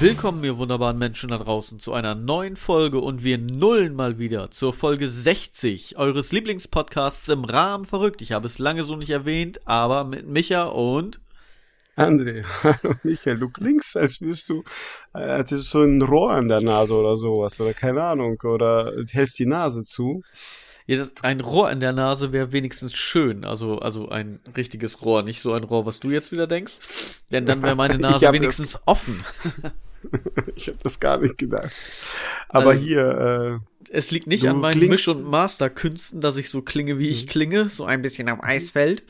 Willkommen, ihr wunderbaren Menschen da draußen, zu einer neuen Folge und wir nullen mal wieder zur Folge 60 eures Lieblingspodcasts im Rahmen verrückt. Ich habe es lange so nicht erwähnt, aber mit Micha und André, hallo Michael, du klingst, als wirst du, äh, hättest so ein Rohr an der Nase oder sowas, oder keine Ahnung, oder hältst die Nase zu. Ja, ein Rohr in der Nase wäre wenigstens schön, also, also ein richtiges Rohr, nicht so ein Rohr, was du jetzt wieder denkst, denn dann wäre meine Nase wenigstens das, offen. ich habe das gar nicht gedacht. Aber also, hier, äh, es liegt nicht an meinen Misch- und Masterkünsten, dass ich so klinge, wie ich mhm. klinge, so ein bisschen am Eisfeld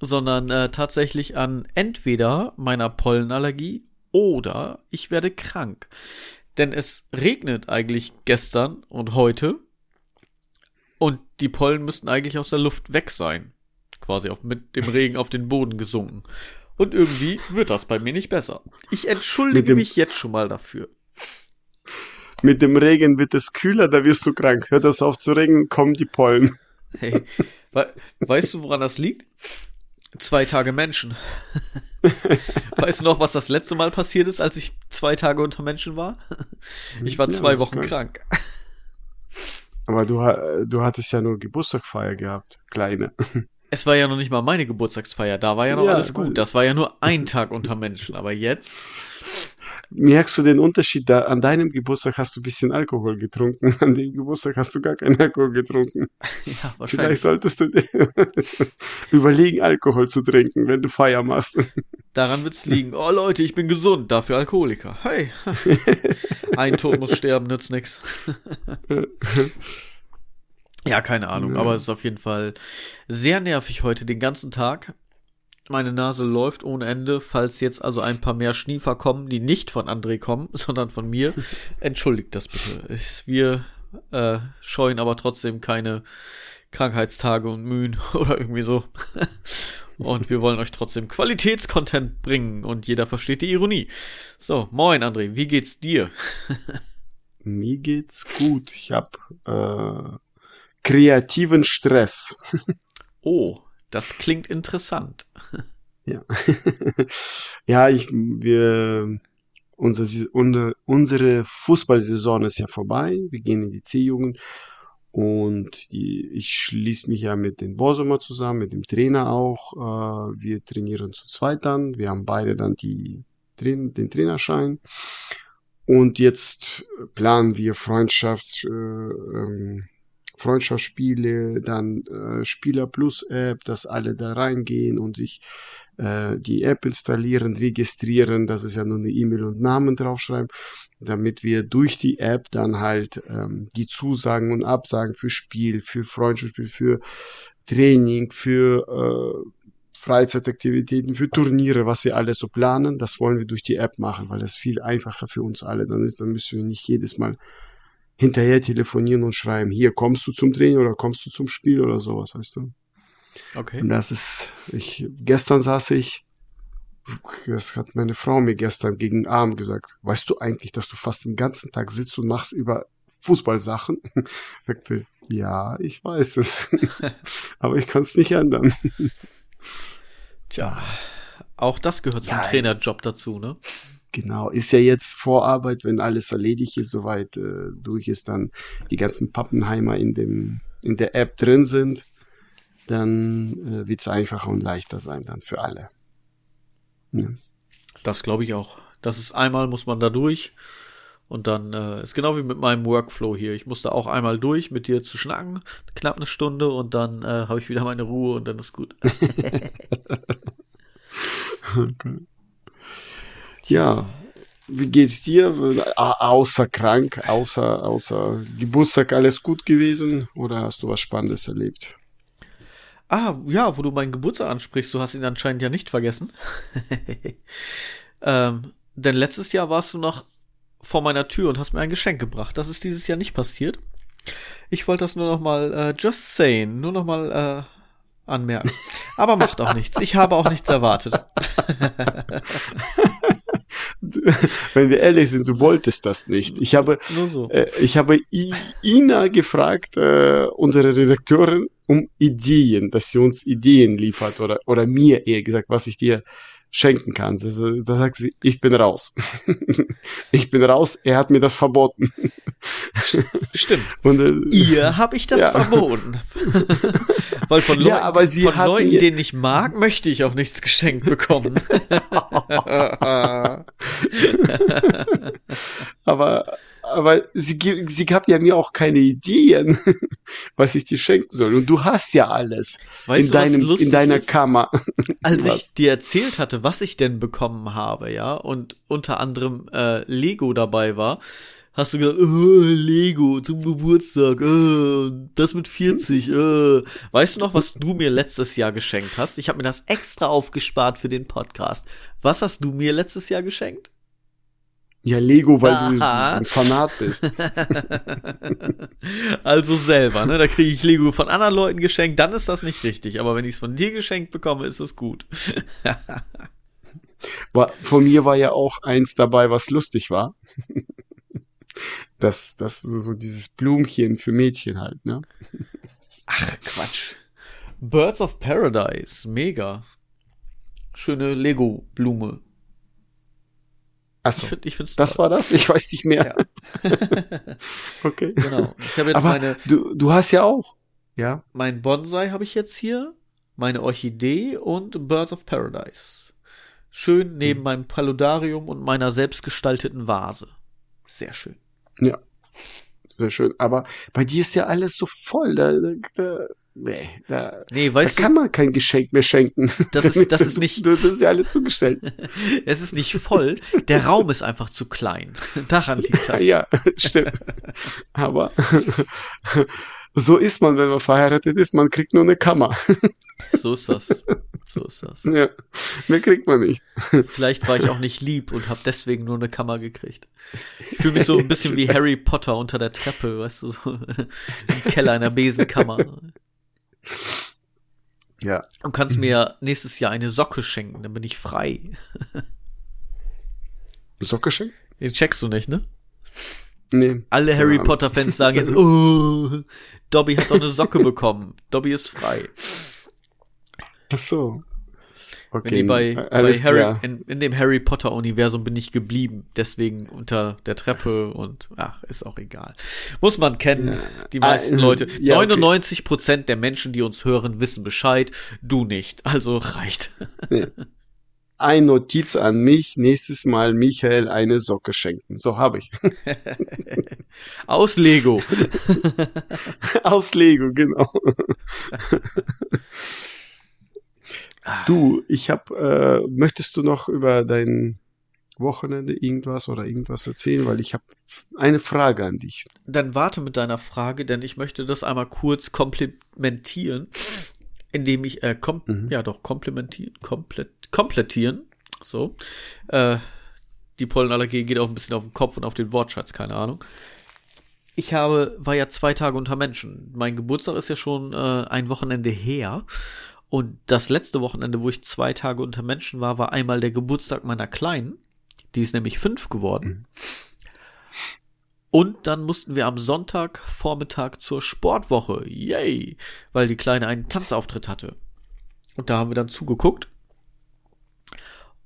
sondern äh, tatsächlich an entweder meiner Pollenallergie oder ich werde krank. Denn es regnet eigentlich gestern und heute und die Pollen müssten eigentlich aus der Luft weg sein. Quasi auf, mit dem Regen auf den Boden gesunken. Und irgendwie wird das bei mir nicht besser. Ich entschuldige mich jetzt schon mal dafür. Mit dem Regen wird es kühler, da wirst du krank. Hört das auf zu regnen, kommen die Pollen. Hey, we weißt du, woran das liegt? Zwei Tage Menschen. weißt du noch, was das letzte Mal passiert ist, als ich zwei Tage unter Menschen war? Ich war zwei ja, Wochen krank. Aber du, du hattest ja nur Geburtstagsfeier gehabt, kleine. Es war ja noch nicht mal meine Geburtstagsfeier, da war ja noch ja, alles gut. Das war ja nur ein Tag unter Menschen, aber jetzt merkst du den Unterschied da? An deinem Geburtstag hast du ein bisschen Alkohol getrunken, an dem Geburtstag hast du gar keinen Alkohol getrunken. Ja, wahrscheinlich. Vielleicht solltest du dir überlegen, Alkohol zu trinken, wenn du Feier machst. Daran wird's liegen. Oh Leute, ich bin gesund, dafür Alkoholiker. Hey. Ein Tod muss sterben, nützt nix. Ja, keine Ahnung, ja. aber es ist auf jeden Fall sehr nervig heute den ganzen Tag. Meine Nase läuft ohne Ende. Falls jetzt also ein paar mehr Schniefer kommen, die nicht von André kommen, sondern von mir, entschuldigt das bitte. Wir äh, scheuen aber trotzdem keine Krankheitstage und Mühen oder irgendwie so. Und wir wollen euch trotzdem Qualitätscontent bringen und jeder versteht die Ironie. So, moin André, wie geht's dir? Mir geht's gut. Ich hab äh, kreativen Stress. oh, das klingt interessant. Ja. ja, ich, wir, unsere, unsere Fußballsaison ist ja vorbei. Wir gehen in die C-Jugend. Und die, ich schließe mich ja mit den Bosumer zusammen, mit dem Trainer auch. Äh, wir trainieren zu zweit dann. Wir haben beide dann die, den Trainerschein. Und jetzt planen wir Freundschafts, äh, ähm, Freundschaftsspiele, dann äh, Spieler Plus App, dass alle da reingehen und sich äh, die App installieren, registrieren, das ist ja nur eine E-Mail und Namen draufschreiben, damit wir durch die App dann halt ähm, die Zusagen und Absagen für Spiel, für Freundschaftsspiel, für Training, für äh, Freizeitaktivitäten, für Turniere, was wir alles so planen, das wollen wir durch die App machen, weil das viel einfacher für uns alle dann ist. Dann müssen wir nicht jedes Mal hinterher telefonieren und schreiben, hier kommst du zum Training oder kommst du zum Spiel oder sowas, weißt du? Okay. Und das ist, ich, gestern saß ich, das hat meine Frau mir gestern gegen Abend gesagt, weißt du eigentlich, dass du fast den ganzen Tag sitzt und machst über Fußballsachen? Ich sagte, ja, ich weiß es, aber ich kann es nicht ändern. Tja, auch das gehört zum ja, Trainerjob dazu, ne? Genau, ist ja jetzt Vorarbeit, wenn alles erledigt ist, soweit äh, durch ist, dann die ganzen Pappenheimer in dem in der App drin sind, dann äh, wird es einfacher und leichter sein dann für alle. Ja. Das glaube ich auch. Das ist einmal muss man da durch und dann äh, ist genau wie mit meinem Workflow hier. Ich musste auch einmal durch mit dir zu schnacken, knapp eine Stunde und dann äh, habe ich wieder meine Ruhe und dann ist gut. okay. Ja, wie geht's dir? Außer krank, außer, außer Geburtstag alles gut gewesen oder hast du was Spannendes erlebt? Ah, ja, wo du meinen Geburtstag ansprichst, du hast ihn anscheinend ja nicht vergessen. ähm, denn letztes Jahr warst du noch vor meiner Tür und hast mir ein Geschenk gebracht. Das ist dieses Jahr nicht passiert. Ich wollte das nur noch mal, äh, just saying, nur noch mal äh, anmerken. Aber macht auch nichts. Ich habe auch nichts erwartet. wenn wir ehrlich sind, du wolltest das nicht. Ich habe, so. äh, ich habe I Ina gefragt, äh, unsere Redakteurin, um Ideen, dass sie uns Ideen liefert oder, oder mir eher gesagt, was ich dir schenken kannst. Also, da sagt sie, ich bin raus. ich bin raus, er hat mir das verboten. Stimmt. Und, äh, Ihr habe ich das ja. verboten. Weil von, Leu ja, aber sie von Leuten, denen ich mag, möchte ich auch nichts geschenkt bekommen. aber aber sie, sie gab ja mir auch keine Ideen, was ich dir schenken soll. Und du hast ja alles weißt in, deinem, in deiner ist? Kammer. Als was? ich dir erzählt hatte, was ich denn bekommen habe, ja, und unter anderem äh, Lego dabei war, hast du gesagt, oh, Lego zum Geburtstag, oh, das mit 40. Oh. Weißt du noch, was du mir letztes Jahr geschenkt hast? Ich habe mir das extra aufgespart für den Podcast. Was hast du mir letztes Jahr geschenkt? Ja, Lego, weil Aha. du ein Fanat bist. also selber, ne? Da kriege ich Lego von anderen Leuten geschenkt, dann ist das nicht richtig. Aber wenn ich es von dir geschenkt bekomme, ist es gut. von mir war ja auch eins dabei, was lustig war. das, das so, so dieses Blumchen für Mädchen halt, ne? Ach, Quatsch. Birds of Paradise, mega. Schöne Lego-Blume. Achso, ich find, ich find's das war das? Ich weiß nicht mehr. Ja. okay. Genau. Ich habe jetzt Aber meine. Du, du hast ja auch. Ja. Mein Bonsai habe ich jetzt hier, meine Orchidee und Birds of Paradise. Schön neben hm. meinem Paludarium und meiner selbstgestalteten Vase. Sehr schön. Ja. Sehr schön. Aber bei dir ist ja alles so voll. Da, da, Nee, da, nee, weißt da kann man kein Geschenk mehr schenken. Das ist, das ist nicht. das ist ja alles zugestellt. es ist nicht voll. Der Raum ist einfach zu klein. Daran liegt das. Ja, stimmt. Aber so ist man, wenn man verheiratet ist. Man kriegt nur eine Kammer. so ist das. So ist das. Ja, mehr kriegt man nicht. Vielleicht war ich auch nicht lieb und habe deswegen nur eine Kammer gekriegt. Ich fühle mich so ein bisschen wie Harry Potter unter der Treppe, weißt du, so im Keller einer Besenkammer. Ja. Und kannst mir nächstes Jahr eine Socke schenken, dann bin ich frei. Socke schenken? Den checkst du nicht, ne? Nee. Alle Harry Potter Fans sagen jetzt, oh, Dobby hat doch eine Socke bekommen. Dobby ist frei. Ach so. Okay, Wenn die bei, bei Harry, in, in, dem Harry Potter Universum bin ich geblieben, deswegen unter der Treppe und ach, ist auch egal. Muss man kennen, ja, die meisten äh, Leute. Ja, 99 Prozent der Menschen, die uns hören, wissen Bescheid, du nicht. Also reicht. Nee. Ein Notiz an mich, nächstes Mal Michael eine Socke schenken. So habe ich. Aus Lego. Aus Lego, genau. Du, ich habe, äh, möchtest du noch über dein Wochenende irgendwas oder irgendwas erzählen, weil ich habe eine Frage an dich. Dann warte mit deiner Frage, denn ich möchte das einmal kurz komplementieren, indem ich äh, kom mhm. ja doch komplementieren, komplett komplettieren, so. Äh, die Pollenallergie geht auch ein bisschen auf den Kopf und auf den Wortschatz, keine Ahnung. Ich habe, war ja zwei Tage unter Menschen. Mein Geburtstag ist ja schon äh, ein Wochenende her und das letzte Wochenende, wo ich zwei Tage unter Menschen war, war einmal der Geburtstag meiner Kleinen. Die ist nämlich fünf geworden. Und dann mussten wir am Sonntag Vormittag zur Sportwoche. Yay! Weil die Kleine einen Tanzauftritt hatte. Und da haben wir dann zugeguckt.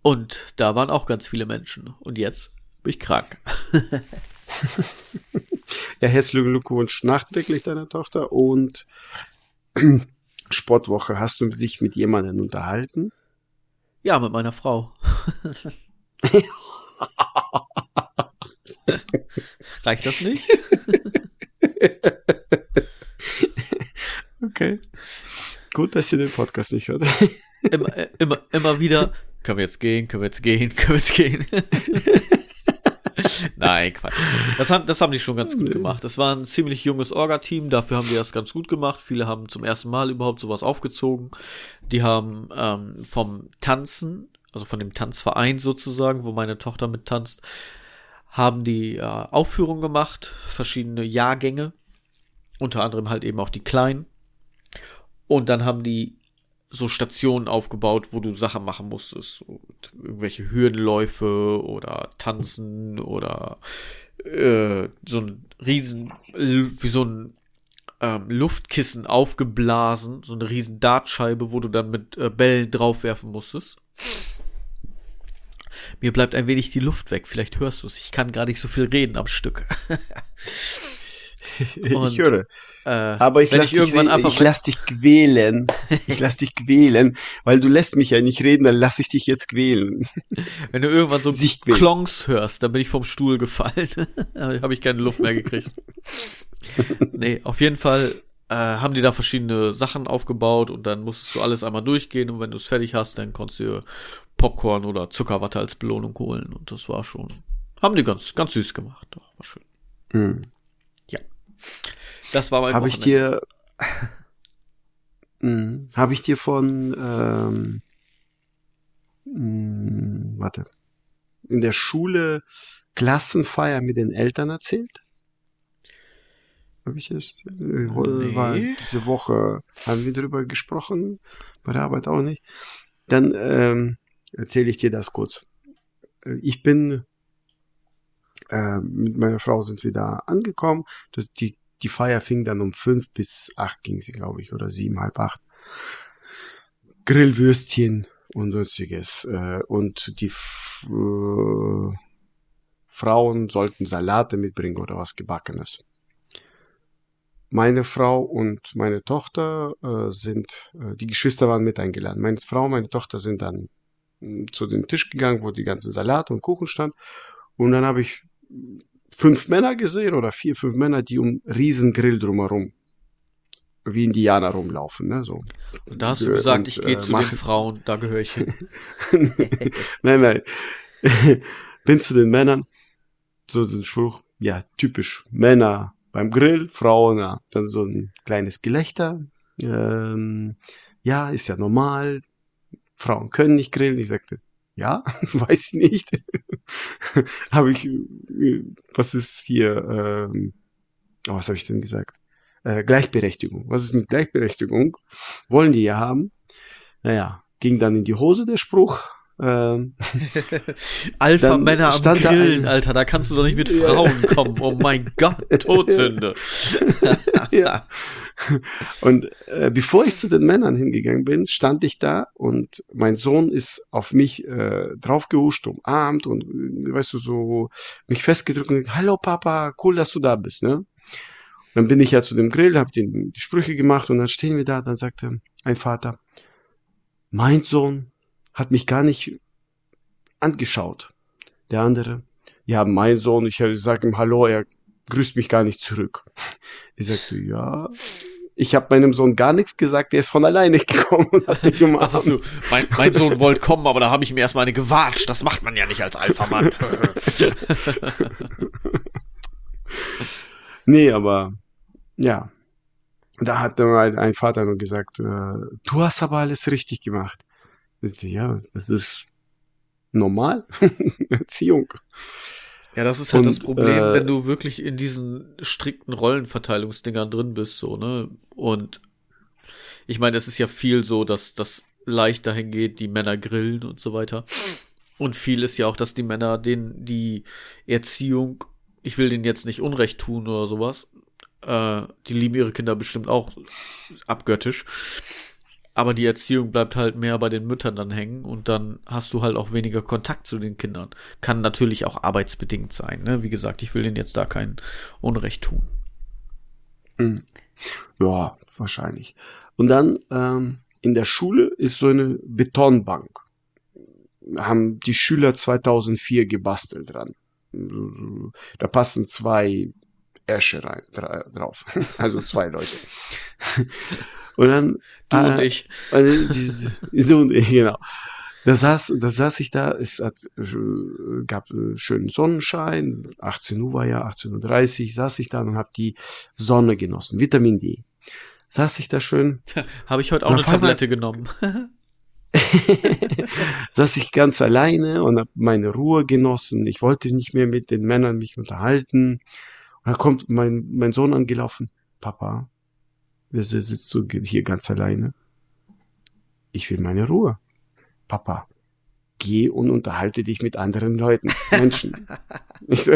Und da waren auch ganz viele Menschen. Und jetzt bin ich krank. ja, herzlichen Glückwunsch nachträglich deiner Tochter und Sportwoche, hast du dich mit jemandem unterhalten? Ja, mit meiner Frau. Reicht das nicht? okay. Gut, dass ihr den Podcast nicht hört. immer, immer, immer wieder, können wir jetzt gehen, können wir jetzt gehen, können wir jetzt gehen. Nein, Quatsch. Das haben, das haben die schon ganz gut gemacht. Das war ein ziemlich junges Orga-Team, dafür haben die das ganz gut gemacht. Viele haben zum ersten Mal überhaupt sowas aufgezogen. Die haben ähm, vom Tanzen, also von dem Tanzverein sozusagen, wo meine Tochter mit tanzt, haben die äh, Aufführungen gemacht, verschiedene Jahrgänge, unter anderem halt eben auch die Kleinen. Und dann haben die so Stationen aufgebaut, wo du Sachen machen musstest. So, irgendwelche Hürdenläufe oder Tanzen oder äh, so ein riesen, wie so ein ähm, Luftkissen aufgeblasen, so eine riesen Dartscheibe, wo du dann mit äh, Bällen draufwerfen musstest. Mir bleibt ein wenig die Luft weg. Vielleicht hörst du es. Ich kann gar nicht so viel reden am Stück. Und, ich höre. Äh, Aber ich lasse dich, ich lass dich quälen. Ich lass dich quälen, weil du lässt mich ja nicht reden, dann lass ich dich jetzt quälen. Wenn du irgendwann so Klongs hörst, dann bin ich vom Stuhl gefallen. habe ich keine Luft mehr gekriegt. nee, auf jeden Fall äh, haben die da verschiedene Sachen aufgebaut und dann musstest du alles einmal durchgehen und wenn du es fertig hast, dann konntest du Popcorn oder Zuckerwatte als Belohnung holen und das war schon, haben die ganz, ganz süß gemacht. Doch, war schön. Mhm. Das war mein Habe ich dir, hm, habe ich dir von, ähm, hm, warte, in der Schule Klassenfeier mit den Eltern erzählt? Habe ich es? Äh, nee. War diese Woche haben wir darüber gesprochen, bei der Arbeit auch nicht. Dann ähm, erzähle ich dir das kurz. Äh, ich bin äh, mit meiner Frau sind wir da angekommen. Das, die, die Feier fing dann um fünf bis acht ging sie, glaube ich, oder sieben, halb acht. Grillwürstchen und sonstiges. Äh, und die äh, Frauen sollten Salate mitbringen oder was Gebackenes. Meine Frau und meine Tochter äh, sind, äh, die Geschwister waren mit eingeladen. Meine Frau und meine Tochter sind dann hm, zu dem Tisch gegangen, wo die ganze Salat und Kuchen stand. Und dann habe ich fünf Männer gesehen oder vier, fünf Männer, die um Riesengrill drumherum wie Indianer rumlaufen. Ne? So. Und da hast du gesagt, und, ich gehe äh, zu machen. den Frauen, da gehöre ich hin. nein, nein. Bin zu den Männern. So ein Spruch, ja, typisch Männer beim Grill, Frauen, ja, dann so ein kleines Gelächter. Ähm, ja, ist ja normal. Frauen können nicht grillen. Ich sagte, ja, weiß ich nicht. habe ich, was ist hier, ähm, oh, was habe ich denn gesagt? Äh, Gleichberechtigung. Was ist mit Gleichberechtigung? Wollen die ja haben. Naja, ging dann in die Hose der Spruch. Ähm, Alpha-Männer am Grillen, Alter, da kannst du doch nicht mit Frauen kommen. Oh mein Gott, Todsünde. ja. Und äh, bevor ich zu den Männern hingegangen bin, stand ich da und mein Sohn ist auf mich äh, draufgehuscht, umarmt und weißt du, so mich festgedrückt und Hallo Papa, cool, dass du da bist, ne? dann bin ich ja zu dem Grill, hab die, die Sprüche gemacht und dann stehen wir da, dann sagte ein Vater, mein Sohn hat mich gar nicht angeschaut. Der andere, ja, mein Sohn, ich sage ihm Hallo, er grüßt mich gar nicht zurück. Ich sagte, ja, ich habe meinem Sohn gar nichts gesagt, der ist von alleine gekommen und hat mich umarmt. Also, mein, mein Sohn wollte kommen, aber da habe ich ihm erstmal eine gewatscht. Das macht man ja nicht als Alpha-Mann. nee, aber ja. Da hat dann ein Vater nur gesagt, äh, du hast aber alles richtig gemacht. Ja, das ist normal. Erziehung. Ja, das ist halt und, das Problem, äh, wenn du wirklich in diesen strikten Rollenverteilungsdingern drin bist, so, ne? Und ich meine, es ist ja viel so, dass das leicht dahin geht, die Männer grillen und so weiter. Und viel ist ja auch, dass die Männer denen die Erziehung, ich will denen jetzt nicht Unrecht tun oder sowas, äh, die lieben ihre Kinder bestimmt auch abgöttisch. Aber die Erziehung bleibt halt mehr bei den Müttern dann hängen und dann hast du halt auch weniger Kontakt zu den Kindern. Kann natürlich auch arbeitsbedingt sein. Ne? Wie gesagt, ich will denen jetzt da kein Unrecht tun. Hm. Ja, wahrscheinlich. Und dann ähm, in der Schule ist so eine Betonbank. Haben die Schüler 2004 gebastelt dran. Da passen zwei Ärsche rein, drauf. Also zwei Leute. Und dann. Du äh, und ich. Also, diese, du und ich, genau. Da saß, da saß ich da, es hat, äh, gab schönen Sonnenschein, 18 Uhr war ja, 18.30 Uhr, saß ich da und habe die Sonne genossen, Vitamin D. Saß ich da schön. habe ich heute auch eine Tablette genommen. saß ich ganz alleine und habe meine Ruhe genossen. Ich wollte nicht mehr mit den Männern mich unterhalten. Und da kommt mein, mein Sohn angelaufen. Papa, Wieso sitzt du hier ganz alleine? Ich will meine Ruhe. Papa, geh und unterhalte dich mit anderen Leuten, Menschen. ich so,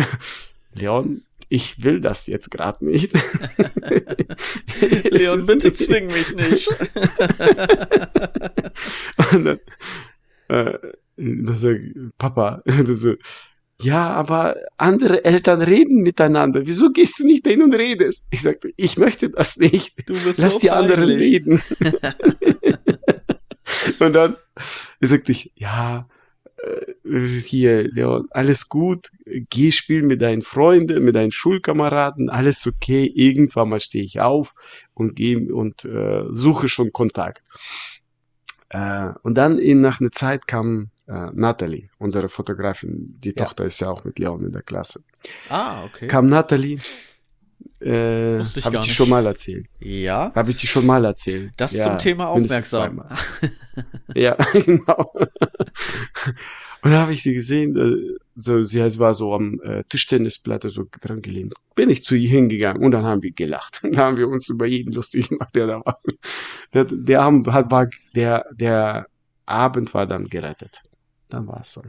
Leon, ich will das jetzt gerade nicht. Leon, bitte nicht. zwing mich nicht. und dann, äh, Das Papa, das so, ja, aber andere Eltern reden miteinander. Wieso gehst du nicht hin und redest? Ich sagte, ich möchte das nicht. Lass so die anderen reden. und dann sagte ich, ja, äh, hier, Leon, alles gut, geh spielen mit deinen Freunden, mit deinen Schulkameraden, alles okay, irgendwann mal stehe ich auf und gehe und äh, suche schon Kontakt. Äh, und dann in, nach einer Zeit kam äh, Natalie, unsere Fotografin, die ja. Tochter ist ja auch mit Leon in der Klasse. Ah, okay. Kam Natalie, äh, habe ich dir schon mal erzählt. Ja. Habe ich dir schon mal erzählt. Das ja, zum Thema aufmerksam. ja, genau. Und da habe ich sie gesehen, äh, so, sie war so am äh, Tischtennisplatte so dran gelehnt. Bin ich zu ihr hingegangen und dann haben wir gelacht. Da haben wir uns über jeden lustig gemacht, der da war. Der, der, Abend war, der, der Abend war dann gerettet. Dann war es so.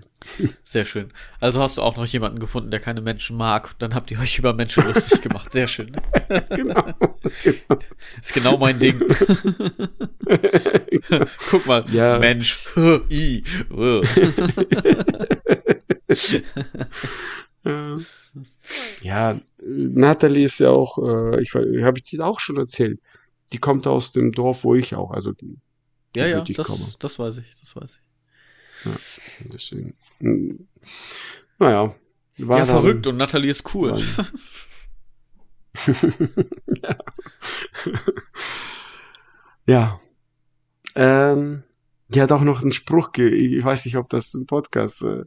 Sehr schön. Also hast du auch noch jemanden gefunden, der keine Menschen mag. Dann habt ihr euch über Menschen lustig gemacht. Sehr schön. genau. genau. Ist genau mein Ding. Guck mal. Ja. Mensch. ja, Natalie ist ja auch, äh, ich habe ich dir auch schon erzählt. Die kommt aus dem Dorf, wo ich auch, also ja, ja, das, das weiß ich, das weiß ich. Ja, deswegen. Naja. War ja, verrückt und Natalie ist cool. ja. ja. Ähm, die hat auch noch einen Spruch, ich weiß nicht, ob das ein Podcast, äh,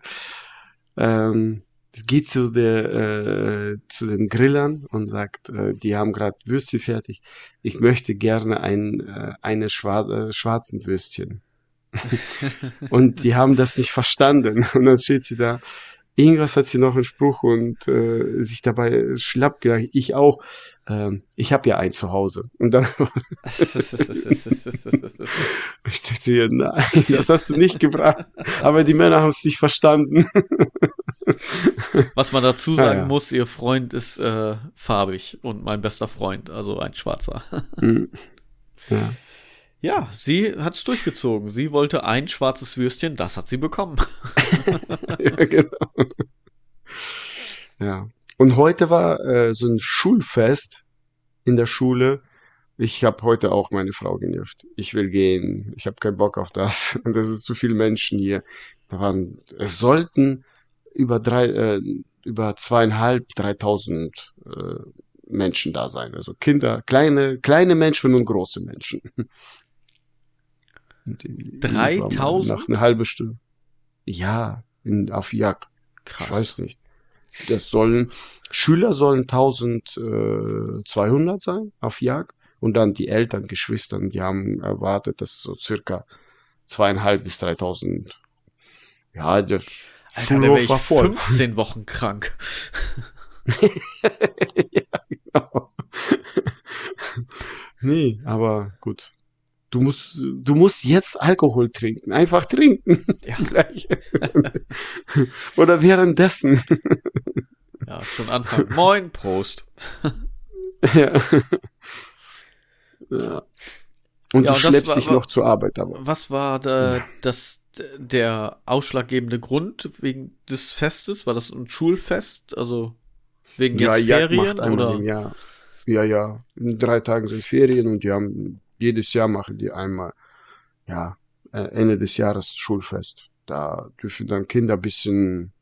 ähm, es geht zu der äh, zu den Grillern und sagt, äh, die haben gerade Würstchen fertig. Ich möchte gerne ein äh, eine schwar äh, schwarzen Würstchen. Und die haben das nicht verstanden. Und dann steht sie da. Irgendwas hat sie noch einen Spruch und äh, sich dabei schlapp gedacht. Ich auch. Ähm, ich habe ja ein zu Hause. Und dann. ich dachte, ja, nein, das hast du nicht gebracht. Aber die Männer haben es nicht verstanden. Was man dazu sagen ja, ja. muss, ihr Freund ist äh, farbig und mein bester Freund, also ein Schwarzer. Mhm. ja. Ja, sie hat es durchgezogen. Sie wollte ein schwarzes Würstchen, das hat sie bekommen. ja, genau. Ja. Und heute war äh, so ein Schulfest in der Schule. Ich habe heute auch meine Frau genervt. Ich will gehen. Ich habe keinen Bock auf das. Und das ist zu viele Menschen hier. Da waren, es sollten über drei, äh, über zweieinhalb, dreitausend äh, Menschen da sein. Also Kinder, kleine, kleine Menschen und große Menschen. 3000? Nach einer halben Stunde. Ja, in, auf Jagd. Krass. Ich weiß nicht. Das sollen, Schüler sollen 1200 sein auf Jagd und dann die Eltern, Geschwister, die haben erwartet, dass so circa zweieinhalb bis 3000. Ja, das Alter, da wäre ich 15 Wochen krank. ja, genau. nee, aber gut. Du musst, du musst jetzt Alkohol trinken. Einfach trinken. Ja. Gleich. Oder währenddessen. ja, schon Anfang. Moin, Prost. ja. ja. Und ja, du schleppst war, dich noch zur Arbeit, aber. Was war da, ja. das der ausschlaggebende Grund wegen des Festes? War das ein Schulfest? Also wegen jetzt ja, Ferien? Macht oder? Im Jahr. Ja, ja. In drei Tagen sind Ferien und die haben jedes Jahr machen die einmal, ja, äh, Ende des Jahres Schulfest. Da dürfen dann Kinder bisschen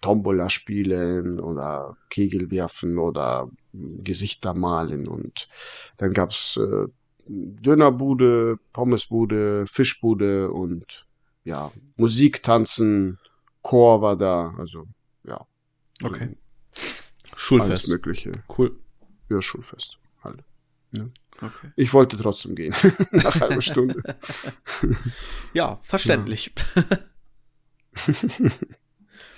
Tombola spielen oder Kegel werfen oder Gesichter malen und dann gab's äh, Dönerbude, Pommesbude, Fischbude und ja, Musik, Tanzen, Chor war da, also ja. Okay. Schulfest. Alles Mögliche. Cool. Ja, Schulfest. Halt. Ja. Okay. Ich wollte trotzdem gehen. Nach einer Stunde. ja, verständlich. Ja.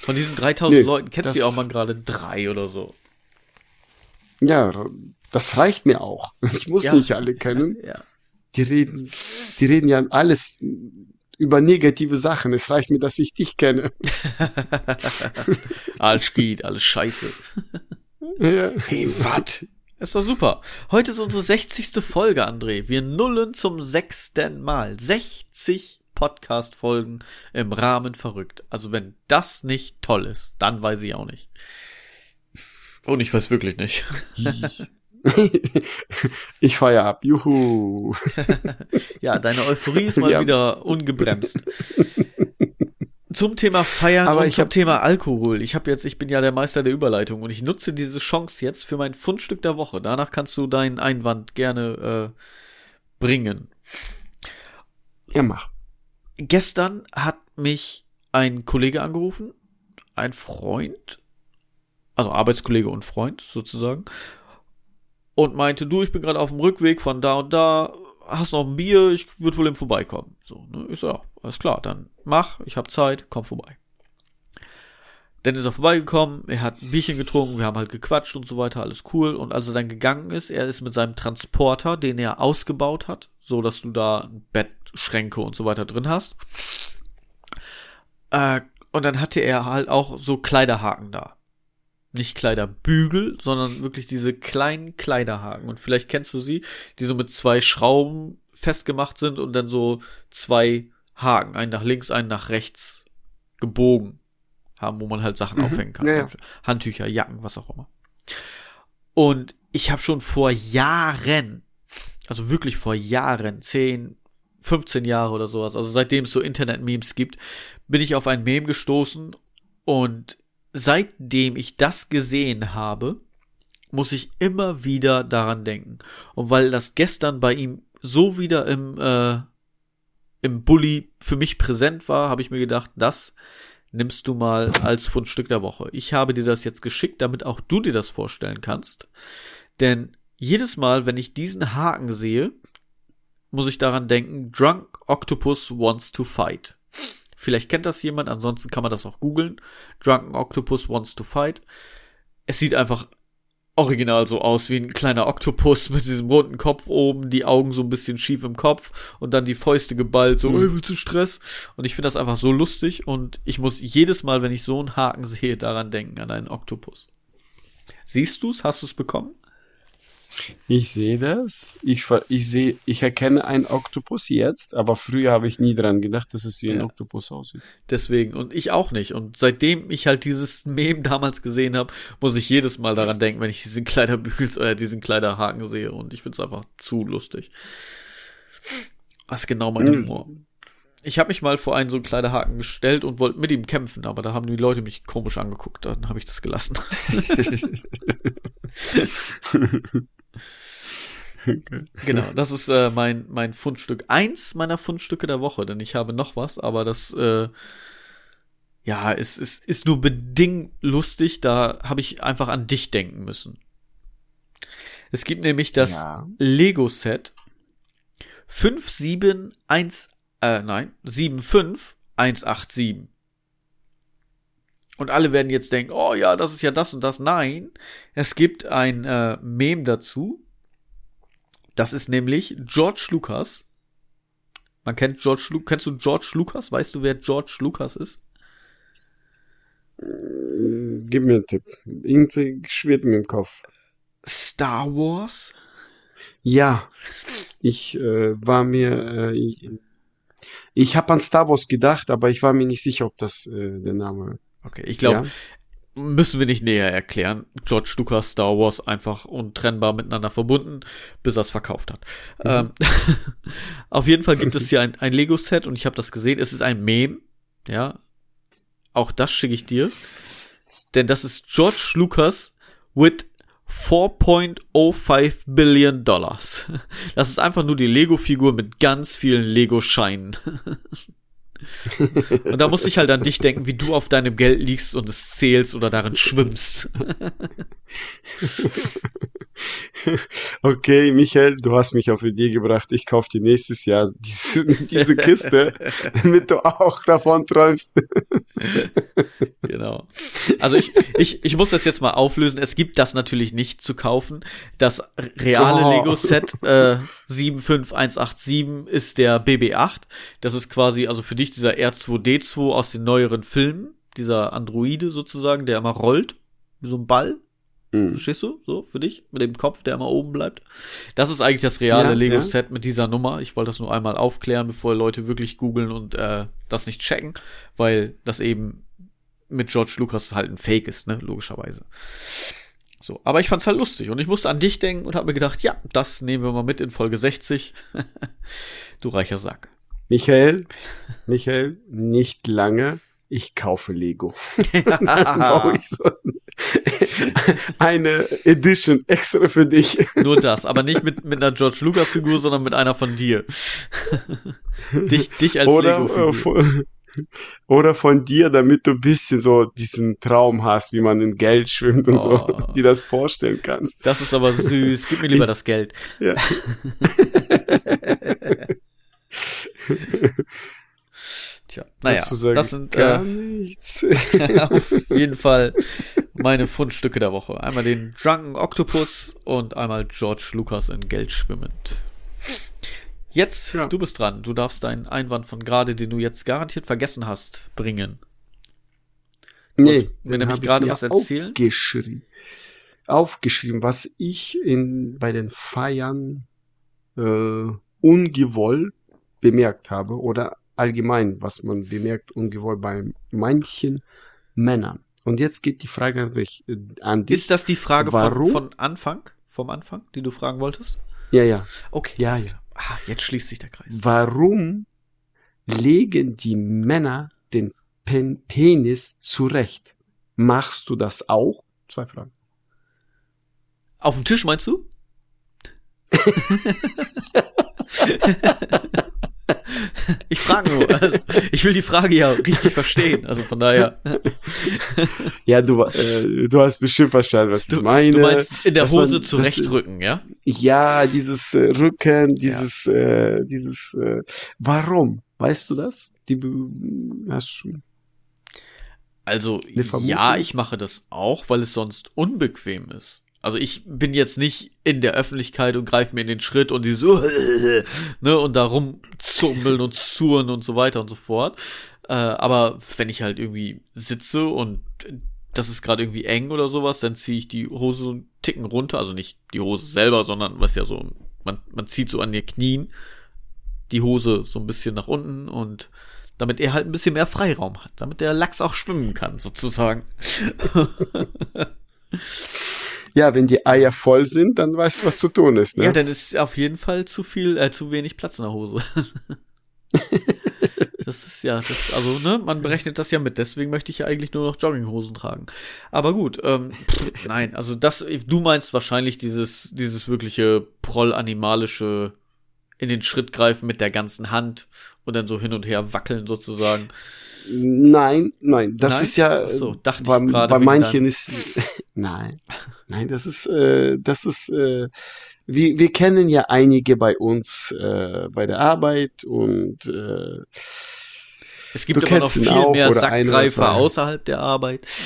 Von diesen 3000 nee, Leuten kennst du ja auch mal gerade drei oder so. Ja, das reicht mir auch. Ich muss ja. nicht alle kennen. Ja. Die reden, die reden ja alles über negative Sachen. Es reicht mir, dass ich dich kenne. alles geht, alles scheiße. Ja. Hey, wat? Ist doch super. Heute ist unsere 60. Folge, André. Wir nullen zum sechsten Mal. 60 Podcast-Folgen im Rahmen verrückt. Also wenn das nicht toll ist, dann weiß ich auch nicht. Und ich weiß wirklich nicht. ich feier ab. Juhu. ja, deine Euphorie ist mal ja. wieder ungebremst. Zum Thema Feiern Aber und zum hab... Thema Alkohol. Ich habe jetzt, ich bin ja der Meister der Überleitung und ich nutze diese Chance jetzt für mein Fundstück der Woche. Danach kannst du deinen Einwand gerne äh, bringen. Ja, mach. Gestern hat mich ein Kollege angerufen, ein Freund, also Arbeitskollege und Freund sozusagen, und meinte, du, ich bin gerade auf dem Rückweg von da und da, hast noch ein Bier, ich würde wohl eben vorbeikommen. So, ne? Ich so, ja, alles klar, dann mach, ich habe Zeit, komm vorbei. Dann ist er vorbeigekommen, er hat ein Bierchen getrunken, wir haben halt gequatscht und so weiter, alles cool. Und als er dann gegangen ist, er ist mit seinem Transporter, den er ausgebaut hat, so dass du da Bettschränke und so weiter drin hast. Äh, und dann hatte er halt auch so Kleiderhaken da nicht Kleiderbügel, sondern wirklich diese kleinen Kleiderhaken. Und vielleicht kennst du sie, die so mit zwei Schrauben festgemacht sind und dann so zwei Haken, einen nach links, einen nach rechts gebogen haben, wo man halt Sachen mhm. aufhängen kann. Ja, ja. Handtücher, Jacken, was auch immer. Und ich habe schon vor Jahren, also wirklich vor Jahren, 10, 15 Jahre oder sowas, also seitdem es so Internet-Memes gibt, bin ich auf ein Meme gestoßen und seitdem ich das gesehen habe, muss ich immer wieder daran denken. Und weil das gestern bei ihm so wieder im, äh, im Bully für mich präsent war, habe ich mir gedacht, das nimmst du mal als Fundstück der Woche. Ich habe dir das jetzt geschickt, damit auch du dir das vorstellen kannst. Denn jedes Mal, wenn ich diesen Haken sehe, muss ich daran denken, Drunk Octopus wants to fight. Vielleicht kennt das jemand, ansonsten kann man das auch googeln. Drunken Octopus Wants to Fight. Es sieht einfach original so aus wie ein kleiner Oktopus mit diesem runden Kopf oben, die Augen so ein bisschen schief im Kopf und dann die Fäuste geballt, so, mhm. willst du Stress? Und ich finde das einfach so lustig und ich muss jedes Mal, wenn ich so einen Haken sehe, daran denken, an einen Oktopus. Siehst du's? Hast du's bekommen? Ich sehe das. Ich, ich sehe, ich erkenne einen Oktopus jetzt, aber früher habe ich nie dran gedacht, dass es wie ein ja. Oktopus aussieht. Deswegen, und ich auch nicht. Und seitdem ich halt dieses Meme damals gesehen habe, muss ich jedes Mal daran denken, wenn ich diesen Kleiderbügel oder diesen Kleiderhaken sehe. Und ich finde es einfach zu lustig. Was genau mein mhm. Humor. Ich habe mich mal vor einen so einen Kleiderhaken gestellt und wollte mit ihm kämpfen, aber da haben die Leute mich komisch angeguckt. Dann habe ich das gelassen. Genau, das ist äh, mein, mein Fundstück. Eins meiner Fundstücke der Woche, denn ich habe noch was, aber das, äh, ja, ist, ist, ist nur bedingt lustig, da habe ich einfach an dich denken müssen. Es gibt nämlich das ja. Lego-Set 571, äh, nein, 75187. Und alle werden jetzt denken, oh ja, das ist ja das und das. Nein, es gibt ein äh, Meme dazu. Das ist nämlich George Lucas. Man kennt George Lucas. Kennst du George Lucas? Weißt du, wer George Lucas ist? Gib mir einen Tipp. Irgendwie schwirrt mir im Kopf. Star Wars? Ja. Ich äh, war mir. Äh, ich ich habe an Star Wars gedacht, aber ich war mir nicht sicher, ob das äh, der Name Okay, ich glaube, ja. müssen wir nicht näher erklären. George Lucas, Star Wars einfach untrennbar miteinander verbunden, bis er es verkauft hat. Mhm. Ähm, auf jeden Fall gibt es hier ein, ein Lego-Set und ich habe das gesehen. Es ist ein Meme, ja. Auch das schicke ich dir. Denn das ist George Lucas with 4.05 Billion Dollars. Das ist einfach nur die Lego-Figur mit ganz vielen Lego-Scheinen. Und da muss ich halt an dich denken, wie du auf deinem Geld liegst und es zählst oder darin schwimmst. Okay, Michael, du hast mich auf Idee gebracht. Ich kaufe dir nächstes Jahr diese, diese Kiste, damit du auch davon träumst. genau. Also ich, ich, ich muss das jetzt mal auflösen. Es gibt das natürlich nicht zu kaufen. Das reale oh. Lego-Set äh, 75187 ist der BB8. Das ist quasi, also für dich dieser R2D2 aus den neueren Filmen. Dieser Androide sozusagen, der immer rollt. Wie so ein Ball. Mhm. Verstehst du? So, für dich? Mit dem Kopf, der immer oben bleibt. Das ist eigentlich das reale ja, Lego-Set ja. mit dieser Nummer. Ich wollte das nur einmal aufklären, bevor Leute wirklich googeln und äh, das nicht checken, weil das eben mit George Lucas halt ein Fake ist, ne? Logischerweise. So, aber ich fand's halt lustig und ich musste an dich denken und habe mir gedacht, ja, das nehmen wir mal mit in Folge 60. du reicher Sack. Michael, Michael, nicht lange. Ich kaufe Lego. Brauche ich so eine Edition extra für dich. Nur das, aber nicht mit, mit einer George Lucas Figur, sondern mit einer von dir. dich, dich als Oder, Lego-Figur. Äh, oder von dir, damit du ein bisschen so diesen Traum hast, wie man in Geld schwimmt und oh. so, dir das vorstellen kannst. Das ist aber süß. Gib mir lieber das Geld. Ja. Tja, naja, das sind gar äh, nichts. auf jeden Fall meine Fundstücke der Woche. Einmal den Drunken Octopus und einmal George Lucas in Geld schwimmend. Jetzt, ja. du bist dran. Du darfst deinen Einwand von gerade, den du jetzt garantiert vergessen hast, bringen. Nee, mir nämlich gerade was erzählen. Aufgeschrieben, aufgeschrieben, was ich in, bei den Feiern äh, ungewollt bemerkt habe oder allgemein, was man bemerkt ungewollt bei manchen Männern. Und jetzt geht die Frage an dich. Ist das die Frage Warum? Von, von Anfang, vom Anfang, die du fragen wolltest? Ja, ja. Okay. Ja, ja. Ah, jetzt schließt sich der Kreis. Warum legen die Männer den Pen Penis zurecht? Machst du das auch? Zwei Fragen. Auf dem Tisch meinst du? Ich frage nur. Also, ich will die Frage ja richtig verstehen. Also von daher. Ja, du, äh, du hast bestimmt verstanden, was du, ich meine. Du meinst in der Hose man, zurechtrücken, ja? Ja, dieses äh, Rücken, dieses, ja. äh, dieses. Äh, warum? Weißt du das? Die hast du. Also ja, ich mache das auch, weil es sonst unbequem ist. Also ich bin jetzt nicht in der Öffentlichkeit und greife mir in den Schritt und die so, ne, und da rumzummeln und zurren und so weiter und so fort. Äh, aber wenn ich halt irgendwie sitze und das ist gerade irgendwie eng oder sowas, dann ziehe ich die Hose so einen Ticken runter. Also nicht die Hose selber, sondern was ja so, man, man zieht so an den Knien die Hose so ein bisschen nach unten und damit er halt ein bisschen mehr Freiraum hat, damit der Lachs auch schwimmen kann, sozusagen. Ja, wenn die Eier voll sind, dann weißt du, was zu tun ist. Ne? Ja, dann ist auf jeden Fall zu viel, äh, zu wenig Platz in der Hose. das ist ja, das, also, ne, man berechnet das ja mit, deswegen möchte ich ja eigentlich nur noch Jogginghosen tragen. Aber gut, ähm, pff, nein, also das, du meinst wahrscheinlich dieses, dieses wirkliche proll-animalische in den Schritt greifen mit der ganzen Hand und dann so hin und her wackeln sozusagen. Nein, nein, das nein? ist ja so, dachte bei, ich bei manchen ist nein, nein, das ist äh, das ist äh, wir, wir kennen ja einige bei uns äh, bei der Arbeit und äh, es gibt aber noch viel mehr Sackgreifer außerhalb der Arbeit.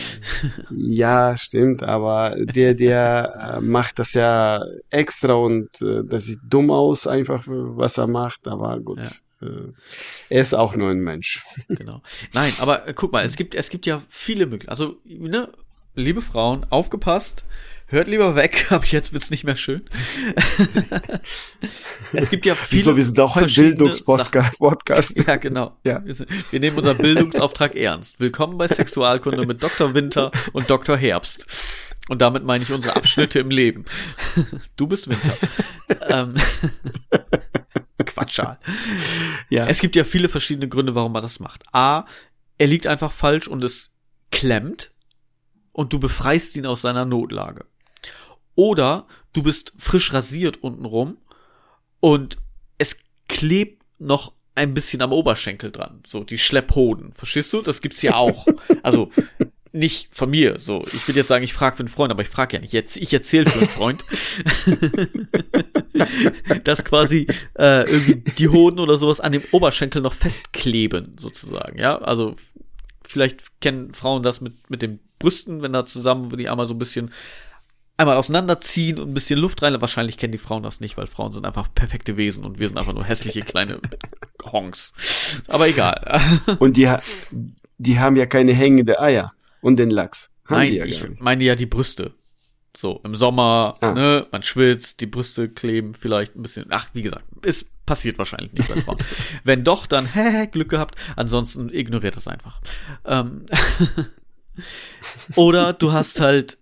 Ja, stimmt, aber der, der äh, macht das ja extra und äh, das sieht dumm aus, einfach was er macht, aber gut. Ja. Äh, er ist auch nur ein Mensch. Genau. Nein, aber äh, guck mal, es gibt, es gibt ja viele Möglichkeiten. Also, ne, liebe Frauen, aufgepasst. Hört lieber weg, ab jetzt wird's nicht mehr schön. es gibt ja viele. Wieso, wir sind auch ein Bildungspodcast. Ja, genau. Ja. Wir, nehmen unseren Bildungsauftrag ernst. Willkommen bei Sexualkunde mit Dr. Winter und Dr. Herbst. Und damit meine ich unsere Abschnitte im Leben. Du bist Winter. ähm, Quatschal. Ja. Es gibt ja viele verschiedene Gründe, warum man das macht. A, er liegt einfach falsch und es klemmt und du befreist ihn aus seiner Notlage. Oder du bist frisch rasiert untenrum und es klebt noch ein bisschen am Oberschenkel dran. So, die Schlepphoden. Verstehst du? Das gibt's ja auch. Also, nicht von mir. So, ich will jetzt sagen, ich frage für einen Freund, aber ich frage ja nicht. Jetzt, ich erzähle für einen Freund, dass quasi äh, irgendwie die Hoden oder sowas an dem Oberschenkel noch festkleben, sozusagen. Ja, also vielleicht kennen Frauen das mit mit den Brüsten, wenn da zusammen, die einmal so ein bisschen einmal auseinanderziehen und ein bisschen Luft rein. Wahrscheinlich kennen die Frauen das nicht, weil Frauen sind einfach perfekte Wesen und wir sind einfach nur hässliche kleine Honks. Aber egal. Und die, die haben ja keine hängende Eier und den Lachs. Haben Nein, ja ich meine ja die Brüste. So, im Sommer, ah. ne, man schwitzt, die Brüste kleben vielleicht ein bisschen. Ach, wie gesagt, es passiert wahrscheinlich nicht bei Frauen. Wenn doch, dann hä, Glück gehabt. Ansonsten ignoriert das einfach. Ähm Oder du hast halt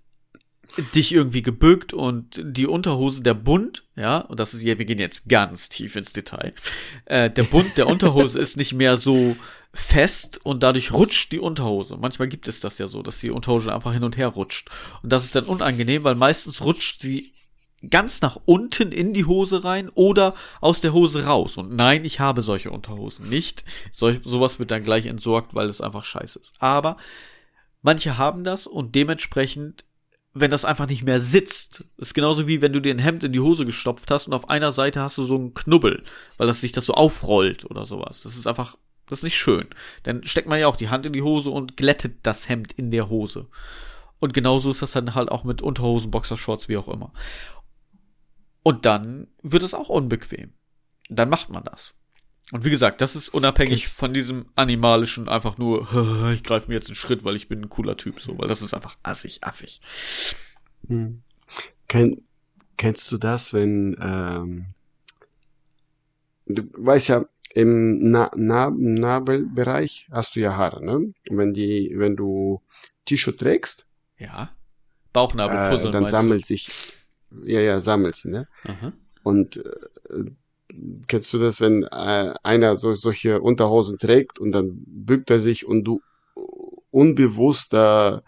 dich irgendwie gebückt und die Unterhose, der Bund, ja, und das ist hier, wir gehen jetzt ganz tief ins Detail. Äh, der Bund der Unterhose ist nicht mehr so fest und dadurch rutscht die Unterhose. Manchmal gibt es das ja so, dass die Unterhose einfach hin und her rutscht. Und das ist dann unangenehm, weil meistens rutscht sie ganz nach unten in die Hose rein oder aus der Hose raus. Und nein, ich habe solche Unterhosen nicht. Solch, sowas wird dann gleich entsorgt, weil es einfach scheiße ist. Aber manche haben das und dementsprechend wenn das einfach nicht mehr sitzt. ist genauso wie wenn du dir ein Hemd in die Hose gestopft hast und auf einer Seite hast du so einen Knubbel, weil das sich das so aufrollt oder sowas. Das ist einfach, das ist nicht schön. Dann steckt man ja auch die Hand in die Hose und glättet das Hemd in der Hose. Und genauso ist das dann halt auch mit Unterhosen, Boxershorts, wie auch immer. Und dann wird es auch unbequem. Dann macht man das. Und wie gesagt, das ist unabhängig das von diesem animalischen, einfach nur, ich greife mir jetzt einen Schritt, weil ich bin ein cooler Typ, so, weil das ist einfach assig, affig. Hm. Kenn, kennst du das, wenn, ähm, du weißt ja, im Na Na Nabelbereich hast du ja Haare, ne? Und wenn die, wenn du T-Shirt trägst, ja, Bauchnabelfussel, äh, dann sammelt du? sich, ja, ja, sammelt sie, ne? Aha. Und äh, kennst du das, wenn äh, einer so, solche Unterhosen trägt und dann bückt er sich und du unbewusst da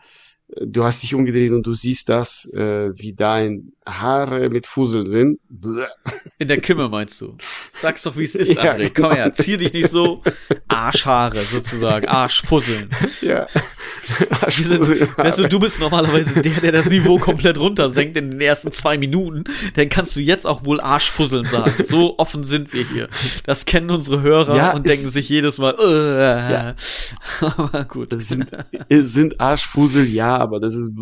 du hast dich umgedreht und du siehst das, äh, wie dein Haare mit Fusseln sind. In der Kimme meinst du? Sag's doch, wie es ist, André. Ja, genau. Komm her, zieh dich nicht so. Arschhaare sozusagen, Arschfusseln. Ja. Arschfusseln. weißt du, du bist normalerweise der, der das Niveau komplett runtersenkt in den ersten zwei Minuten. Dann kannst du jetzt auch wohl Arschfusseln sagen. So offen sind wir hier. Das kennen unsere Hörer ja, und denken sich jedes Mal, äh, ja. aber gut. Sind, sind Arschfussel, ja, aber das ist.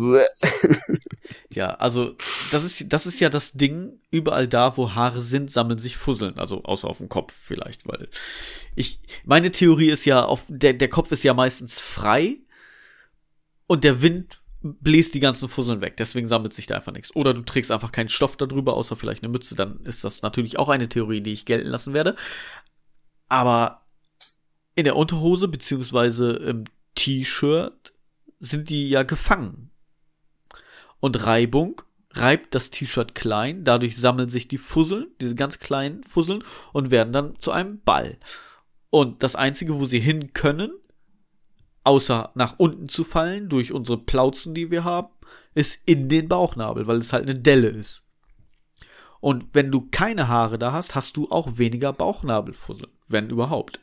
ja, also das ist das ist ja das Ding. Überall da, wo Haare sind, sammeln sich Fusseln. Also außer auf dem Kopf vielleicht, weil ich meine Theorie ist ja, auf der der Kopf ist ja meistens frei und der Wind bläst die ganzen Fusseln weg. Deswegen sammelt sich da einfach nichts. Oder du trägst einfach keinen Stoff darüber, außer vielleicht eine Mütze. Dann ist das natürlich auch eine Theorie, die ich gelten lassen werde. Aber in der Unterhose beziehungsweise im T-Shirt sind die ja gefangen. Und Reibung reibt das T-Shirt klein, dadurch sammeln sich die Fusseln, diese ganz kleinen Fusseln, und werden dann zu einem Ball. Und das Einzige, wo sie hin können, außer nach unten zu fallen, durch unsere Plauzen, die wir haben, ist in den Bauchnabel, weil es halt eine Delle ist. Und wenn du keine Haare da hast, hast du auch weniger Bauchnabelfusseln, wenn überhaupt.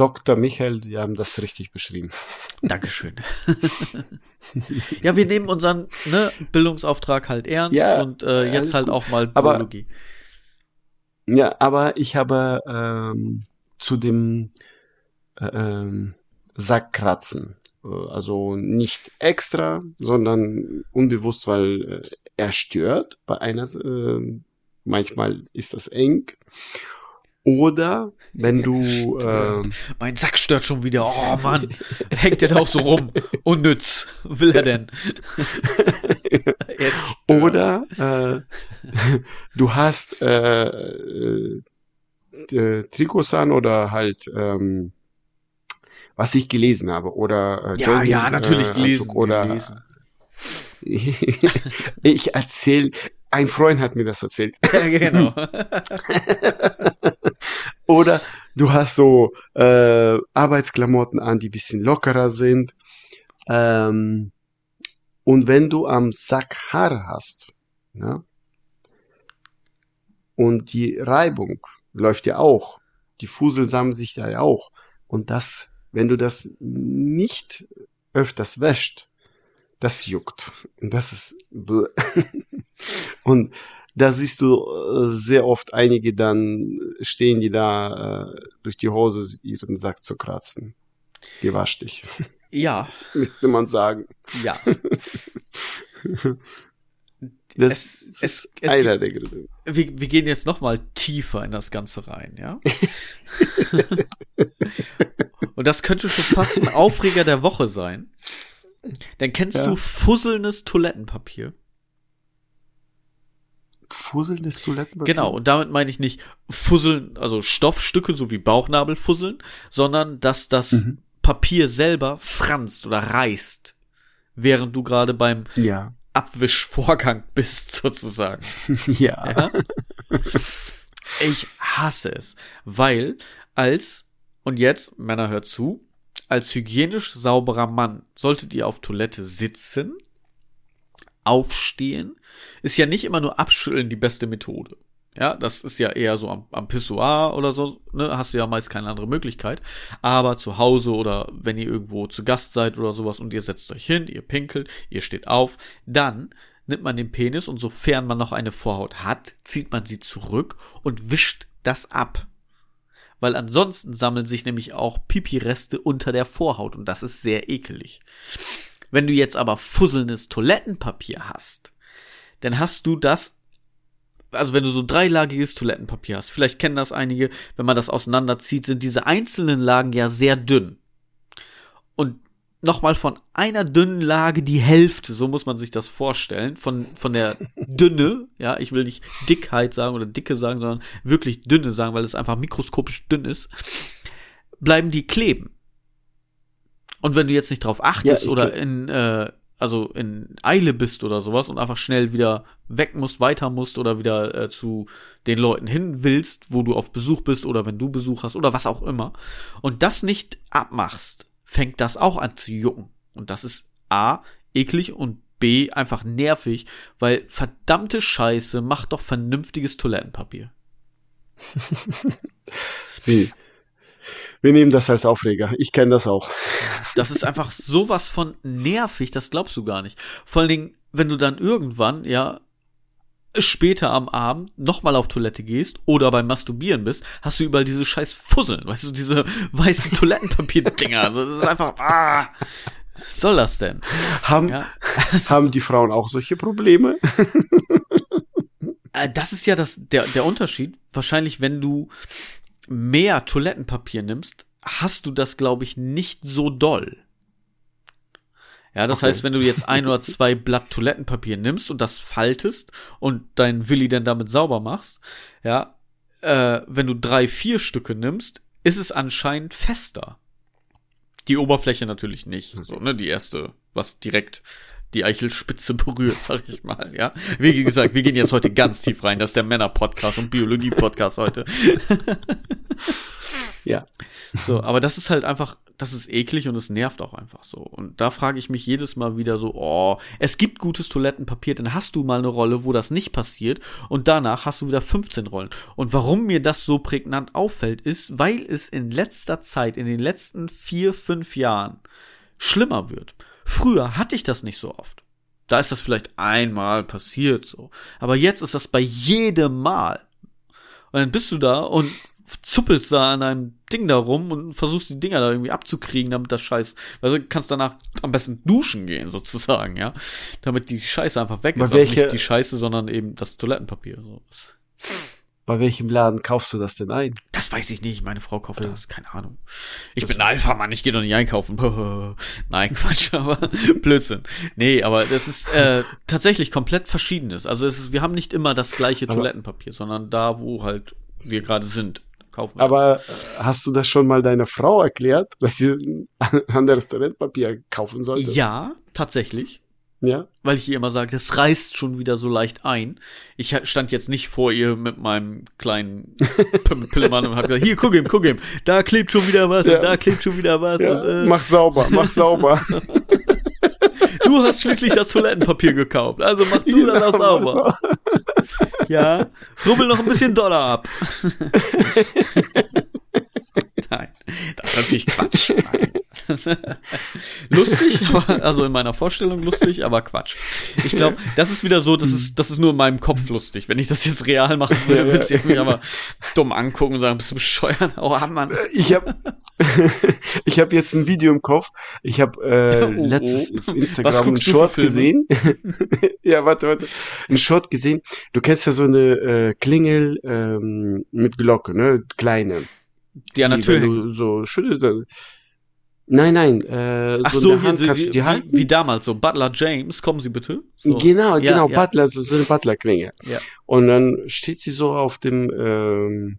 Dr. Michael, die haben das richtig beschrieben. Dankeschön. ja, wir nehmen unseren ne, Bildungsauftrag halt ernst ja, und äh, jetzt halt gut. auch mal Biologie. Aber, ja, aber ich habe ähm, zu dem äh, ähm, Sackkratzen, äh, also nicht extra, sondern unbewusst, weil äh, er stört bei einer, äh, manchmal ist das eng oder wenn du. Äh, mein Sack stört schon wieder. Oh Mann. Hängt der da auch so rum. Unnütz. Will er denn? Oder äh, du hast äh, äh, Trikots an oder halt ähm, was ich gelesen habe. Oder äh, ja, Jogging, ja, natürlich äh, gelesen. Oder gelesen. ich erzähle, ein Freund hat mir das erzählt. Ja, genau. Oder du hast so äh, Arbeitsklamotten an, die bisschen lockerer sind. Ähm, und wenn du am Sack Haare hast, ja, und die Reibung läuft ja auch, die Fusel sammeln sich da ja auch. Und das, wenn du das nicht öfters wäscht, das juckt. Und das ist. und da siehst du äh, sehr oft einige dann stehen, die da äh, durch die Hose ihren Sack zu kratzen. Gewasch dich. Ja. Möchte man sagen. Ja. Das es, ist es, es einer der Gründe. Wir, wir gehen jetzt noch mal tiefer in das Ganze rein, ja? Und das könnte schon fast ein Aufreger der Woche sein. Dann kennst ja. du fusselndes Toilettenpapier. Fusselndes Toilettenpapier? Genau, und damit meine ich nicht Fusseln, also Stoffstücke, so wie Bauchnabel fusseln, sondern dass das mhm. Papier selber franzt oder reißt, während du gerade beim ja. Abwischvorgang bist, sozusagen. ja. ja. Ich hasse es, weil als, und jetzt, Männer hört zu, als hygienisch sauberer Mann solltet ihr auf Toilette sitzen, aufstehen, ist ja nicht immer nur abschütteln die beste Methode. Ja, das ist ja eher so am, am Pissoir oder so, ne, hast du ja meist keine andere Möglichkeit. Aber zu Hause oder wenn ihr irgendwo zu Gast seid oder sowas und ihr setzt euch hin, ihr pinkelt, ihr steht auf, dann nimmt man den Penis und sofern man noch eine Vorhaut hat, zieht man sie zurück und wischt das ab. Weil ansonsten sammeln sich nämlich auch Pipi-Reste unter der Vorhaut und das ist sehr ekelig. Wenn du jetzt aber fusselndes Toilettenpapier hast, dann hast du das also wenn du so dreilagiges Toilettenpapier hast, vielleicht kennen das einige, wenn man das auseinanderzieht, sind diese einzelnen Lagen ja sehr dünn. Und nochmal von einer dünnen Lage die Hälfte, so muss man sich das vorstellen, von, von der Dünne, ja, ich will nicht Dickheit sagen oder Dicke sagen, sondern wirklich dünne sagen, weil es einfach mikroskopisch dünn ist, bleiben die kleben. Und wenn du jetzt nicht drauf achtest ja, oder in, äh, also in Eile bist oder sowas und einfach schnell wieder weg musst, weiter musst oder wieder äh, zu den Leuten hin willst, wo du auf Besuch bist oder wenn du Besuch hast oder was auch immer und das nicht abmachst, fängt das auch an zu jucken. Und das ist A, eklig und B, einfach nervig, weil verdammte Scheiße macht doch vernünftiges Toilettenpapier. Wie? Wir nehmen das als Aufreger. Ich kenne das auch. Das ist einfach sowas von nervig, das glaubst du gar nicht. Vor allen Dingen, wenn du dann irgendwann, ja, später am Abend nochmal auf Toilette gehst oder beim Masturbieren bist, hast du überall diese scheiß Fusseln, weißt du, diese weißen Toilettenpapier-Dinger. Das ist einfach, ah, was soll das denn? Haben, ja. haben die Frauen auch solche Probleme? Äh, das ist ja das, der, der Unterschied. Wahrscheinlich, wenn du mehr Toilettenpapier nimmst, hast du das, glaube ich, nicht so doll. Ja, das okay. heißt, wenn du jetzt ein oder zwei Blatt Toilettenpapier nimmst und das faltest und dein Willi dann damit sauber machst, ja, äh, wenn du drei, vier Stücke nimmst, ist es anscheinend fester. Die Oberfläche natürlich nicht. So, ne, die erste, was direkt die Eichelspitze berührt, sag ich mal, ja. Wie gesagt, wir gehen jetzt heute ganz tief rein. Das ist der Männer-Podcast und Biologie-Podcast heute. ja. So, aber das ist halt einfach, das ist eklig und es nervt auch einfach so. Und da frage ich mich jedes Mal wieder so, oh, es gibt gutes Toilettenpapier, dann hast du mal eine Rolle, wo das nicht passiert und danach hast du wieder 15 Rollen. Und warum mir das so prägnant auffällt, ist, weil es in letzter Zeit, in den letzten vier, fünf Jahren schlimmer wird. Früher hatte ich das nicht so oft. Da ist das vielleicht einmal passiert so. Aber jetzt ist das bei jedem Mal. Und dann bist du da und zuppelst da an einem Ding da rum und versuchst die Dinger da irgendwie abzukriegen, damit das Scheiß, also du kannst danach am besten duschen gehen, sozusagen, ja. Damit die Scheiße einfach weg ist. Also nicht die Scheiße, sondern eben das Toilettenpapier. So. Bei welchem Laden kaufst du das denn ein? Das weiß ich nicht. Meine Frau kauft ja. das. Keine Ahnung. Ich das bin ein Alpha-Mann. Ich gehe doch nicht einkaufen. Nein, Quatsch. Aber Blödsinn. Nee, aber das ist äh, tatsächlich komplett verschiedenes. Also ist, wir haben nicht immer das gleiche aber Toilettenpapier, sondern da, wo halt wir gerade sind. Kaufen wir aber das. Hast du das schon mal deiner Frau erklärt, dass sie anderes Toilettenpapier kaufen sollte? Ja, tatsächlich. Ja. Weil ich ihr immer sage, das reißt schon wieder so leicht ein. Ich stand jetzt nicht vor ihr mit meinem kleinen Pillemann und hab gesagt, hier, guck ihm, guck ihm, da klebt schon wieder was ja. und da klebt schon wieder was. Ja. Und, äh, mach sauber, mach sauber. du hast schließlich das Toilettenpapier gekauft, also mach du ja, das sauber. ja, rubbel noch ein bisschen Dollar ab. Nein, das ist natürlich Quatsch. Lustig, aber, also in meiner Vorstellung lustig, aber Quatsch. Ich glaube, das ist wieder so, das ist, das ist nur in meinem Kopf lustig. Wenn ich das jetzt real machen würde, würde ich mich aber dumm angucken und sagen, bist du bescheuert? Oh Mann. Ich habe ich hab jetzt ein Video im Kopf. Ich habe äh, oh. letztes auf Instagram einen Short gesehen. ja, warte, warte. Ein Short gesehen. Du kennst ja so eine äh, Klingel ähm, mit Glocke, ne? Kleine. Ja, natürlich. so schüttelt, Nein, nein, äh, Ach so, so, Hand kannst wie, die halten. wie, wie damals so. Butler James, kommen Sie bitte. So. Genau, Ja, genau, ja. Butler, so, so eine Butlerklinge. Ja. Und dann steht sie so auf dem ähm,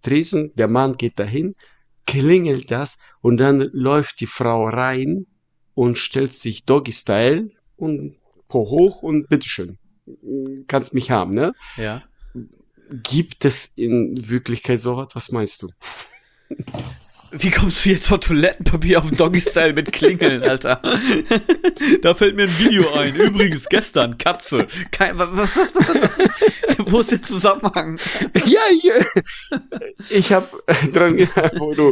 Tresen, der Mann geht dahin, klingelt das und dann läuft die Frau rein und stellt sich Doggy-Style und Po hoch und bitteschön, kannst mich haben, ne? Ja. Gibt es in Wirklichkeit sowas? Was meinst du? Wie kommst du jetzt von Toilettenpapier auf Doggy-Style mit Klingeln, Alter? da fällt mir ein Video ein. Übrigens, gestern, Katze. Kein, was, was, was das? Wo ist der Zusammenhang? Ja, ich, äh, ich habe dran gedacht, wo du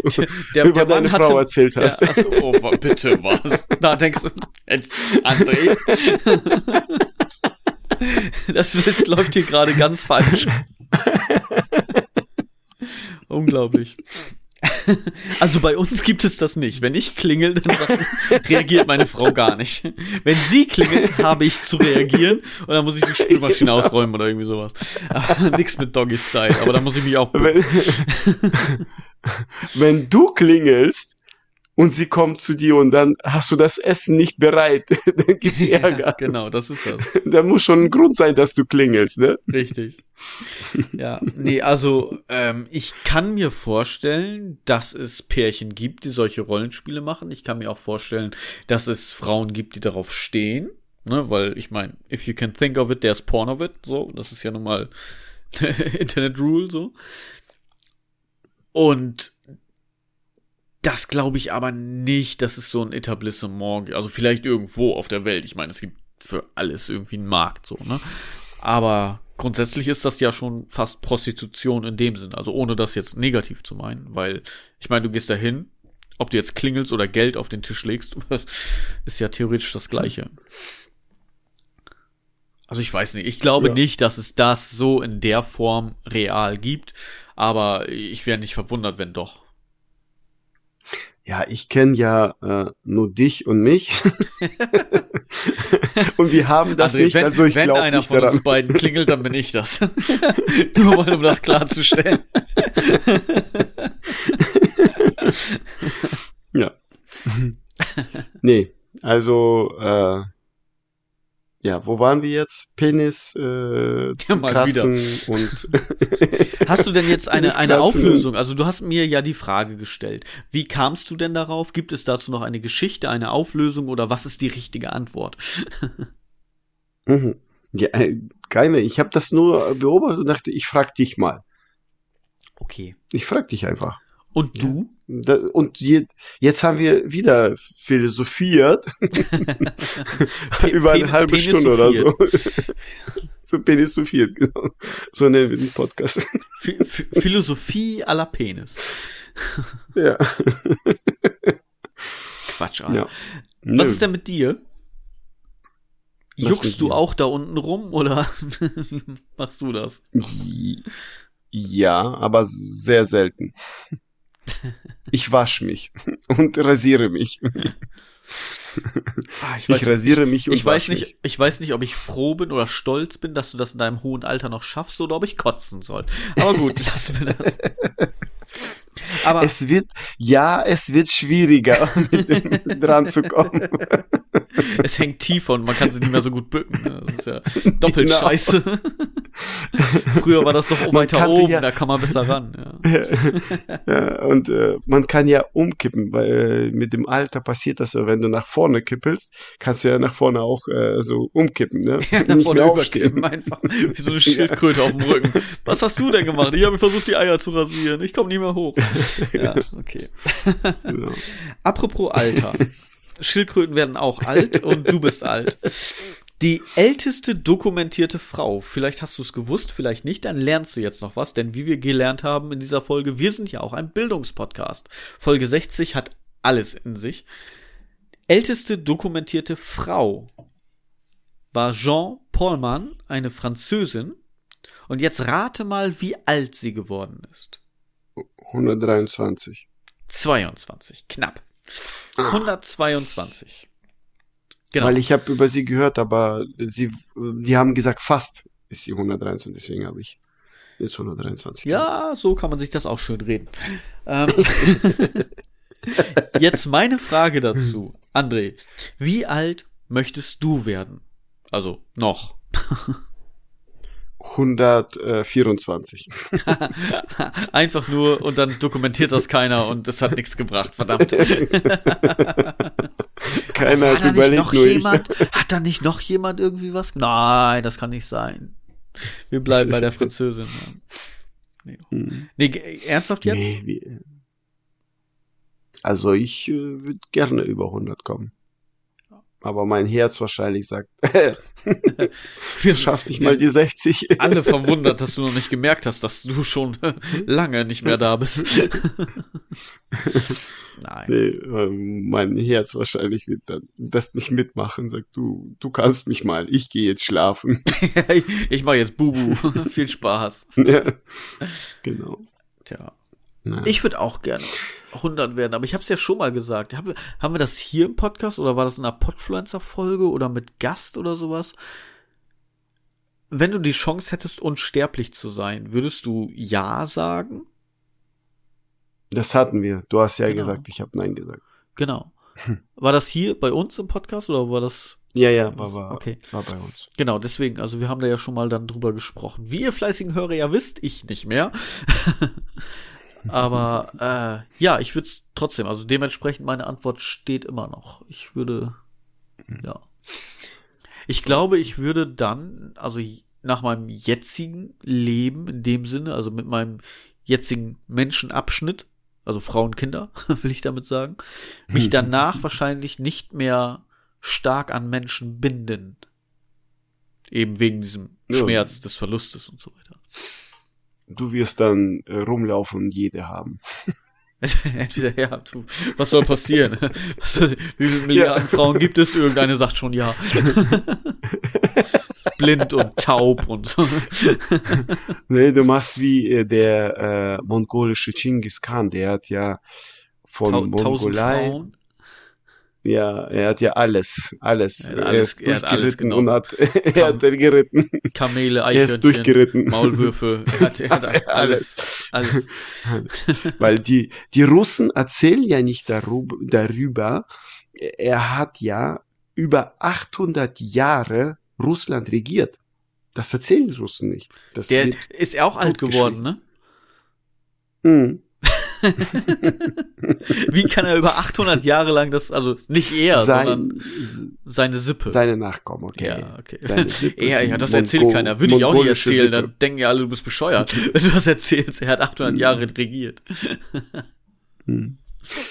Der, über der Mann deine hatte, Frau erzählt der, hast. also, oh, wa- bitte, was? Da denkst du, äh, André? Das ist, läuft hier gerade ganz falsch. Unglaublich. Also bei uns gibt es das nicht. Wenn ich klingel, dann reagiert meine Frau gar nicht. Wenn sie klingelt, habe ich zu reagieren und dann muss ich die Spülmaschine ausräumen oder irgendwie sowas. Aber Nix mit Doggy Style, aber da muss ich mich auch wenn, wenn du klingelst und sie kommt zu dir und dann hast du das Essen nicht bereit, dann gibt's Ja, Ärger. genau, das ist das. Da muss schon ein Grund sein, dass du klingelst, ne? Richtig. Ja, nee, also ähm, ich kann mir vorstellen, dass es Pärchen gibt, die solche Rollenspiele machen. Ich kann mir auch vorstellen, dass es Frauen gibt, die darauf stehen. Ne, weil ich meine, if you can think of it, there's porn of it. So, das ist ja nun mal Internet Rule so. Und das glaube ich aber nicht, dass es so ein Etablissement gibt. Also vielleicht irgendwo auf der Welt. Ich meine, es gibt für alles irgendwie einen Markt, so, ne? Aber grundsätzlich ist das ja schon fast Prostitution in dem Sinn. Also ohne das jetzt negativ zu meinen, weil ich meine, du gehst da hin, ob du jetzt klingelst oder Geld auf den Tisch legst, ist ja theoretisch das Gleiche. Also ich weiß nicht, ich glaube Ja. nicht, dass es das so in der Form real gibt, aber ich wäre nicht verwundert, wenn doch. Ja, ich kenne ja äh, nur dich und mich. und wir haben das André, nicht, wenn, also ich wenn glaube einer nicht von daran. uns beiden klingelt, dann bin ich das. Nur mal, um das klarzustellen. Ja. nee, also äh, ja, wo waren wir jetzt? Penis, äh, Ja, mal Kratzen und Hast du denn jetzt eine, eine. Auflösung? Also du hast mir ja die Frage gestellt. Wie kamst du denn darauf? Gibt es dazu noch eine Geschichte, eine Auflösung oder was ist die richtige Antwort? Mhm. Ja, äh, keine. Ich habe das nur beobachtet und dachte, ich frag dich mal. Okay. Ich frag dich einfach. Und du? Und je, jetzt haben wir wieder philosophiert über eine Pen- halbe Stunde oder so. so penisophiert, genau. So nennen wir den Podcast. Phi- Philosophie à la Penis. ja. Quatsch, Alter. ja. Was Nö. ist denn mit dir? Was Juckst du mir? auch da unten rum oder machst du das? Ja, aber sehr selten. Ich wasche mich und rasiere mich. Ah, Ich rasiere mich und ich weiß nicht, mich. ich weiß nicht, ob ich froh bin oder stolz bin, dass du das in deinem hohen Alter noch schaffst oder ob ich kotzen soll. Aber gut, lassen wir das. Aber Es wird, ja, es wird schwieriger, dran zu kommen. es hängt tiefer und man kann sich nicht mehr so gut bücken. ne? Das ist ja doppelt Genau. scheiße. Früher war das doch weiter oben, ja- da kann man besser ran. Ja. Ja, und äh, man kann ja umkippen, weil äh, mit dem Alter passiert das so, wenn du nach vorne kippelst, kannst du ja nach vorne auch äh, so umkippen, ne? Ja, nach vorne überkippen, einfach wie so eine Schildkröte auf dem Rücken. Was hast du denn gemacht? Ich habe versucht, die Eier zu rasieren. Ich komme nicht mehr hoch. Ja, okay. Genau. Apropos Alter. Schildkröten werden auch alt und du bist alt. Die älteste dokumentierte Frau, vielleicht hast du es gewusst, vielleicht nicht, dann lernst du jetzt noch was, denn wie wir gelernt haben in dieser Folge, wir sind ja auch ein Bildungspodcast. Folge 60 hat alles in sich. Älteste dokumentierte Frau war Jean Paulman, eine Französin. Und jetzt rate mal, wie alt sie geworden ist. 123. 22, knapp. 122. Genau. Weil ich habe über sie gehört, aber sie, die haben gesagt, fast ist sie 123, deswegen habe ich jetzt 123. ja, so kann man sich das auch schön reden. Ähm, Jetzt meine Frage dazu. André, wie alt möchtest du werden? Also noch. 124. Einfach nur und dann dokumentiert das keiner und es hat nichts gebracht, verdammt. keiner hat überlegt, nur jemand, Hat da nicht noch jemand irgendwie was? Nein, das kann nicht sein. Wir bleiben bei der Französin. Nee, hm. nee ernsthaft jetzt? Nee, also ich äh, würde gerne über 100 kommen. Aber mein Herz wahrscheinlich sagt, du schaffst nicht mal die 60. Alle verwundert, dass du noch nicht gemerkt hast, dass du schon lange nicht mehr da bist. Nein. Nee, ähm, mein Herz wahrscheinlich wird dann das nicht mitmachen, sagt du, du kannst mich mal, ich gehe jetzt schlafen. ich mache jetzt Bubu. Viel Spaß. Ja, genau. Tja. Naja. Ich würde auch gerne 100 werden, aber ich habe es ja schon mal gesagt. Haben wir, haben wir das hier im Podcast oder war das in einer Podfluencer-Folge oder mit Gast oder sowas? Wenn du die Chance hättest, unsterblich zu sein, würdest du Ja sagen? Das hatten wir. Du hast ja genau. gesagt, ich habe Nein gesagt. Genau. War das hier bei uns im Podcast oder war das? Ja, ja, war, war, okay. war bei uns. Genau, deswegen, also wir haben da ja schon mal dann drüber gesprochen. Wie ihr fleißigen Hörer ja wisst, ich nicht mehr. Aber äh, ja, ich würde es trotzdem, also dementsprechend meine Antwort steht immer noch. Ich würde, mhm. ja. Ich glaube, ich würde dann, also nach meinem jetzigen Leben in dem Sinne, also mit meinem jetzigen Menschenabschnitt, also Frauen, Kinder, will ich damit sagen, mich danach wahrscheinlich nicht mehr stark an Menschen binden. Eben wegen diesem Schmerz ja. des Verlustes und so weiter du wirst dann äh, rumlaufen und jede haben. Entweder ja, du, was soll passieren? Was soll, wie viele Milliarden ja. Frauen gibt es? Irgendeine sagt schon ja. Blind und taub und so. nee, du machst wie äh, der äh, mongolische Genghis Khan, der hat ja von Ta Mongolei ja, er hat ja alles, alles. Er, alles, er ist durchgeritten und hat, er hat geritten. Kamele, Eichhörnchen, er ist durchgeritten. Maulwürfe, er hat, er hat alles, alles. Weil die, die Russen erzählen ja nicht darüber, er hat ja über 800 Jahre Russland regiert. Das erzählen die Russen nicht. Das Der ist ja auch alt geworden, ne? Mhm. Wie kann er über 800 Jahre lang das, also nicht er, Sein, sondern seine Sippe. Seine Nachkommen, okay. Ja, okay. Seine Sippe, er, ja, das erzählt Mongo keiner. Würde ich auch nicht erzählen, Sippe. dann denken ja alle, du bist bescheuert, wenn du das erzählst. Er hat 800 Jahre regiert. Hm.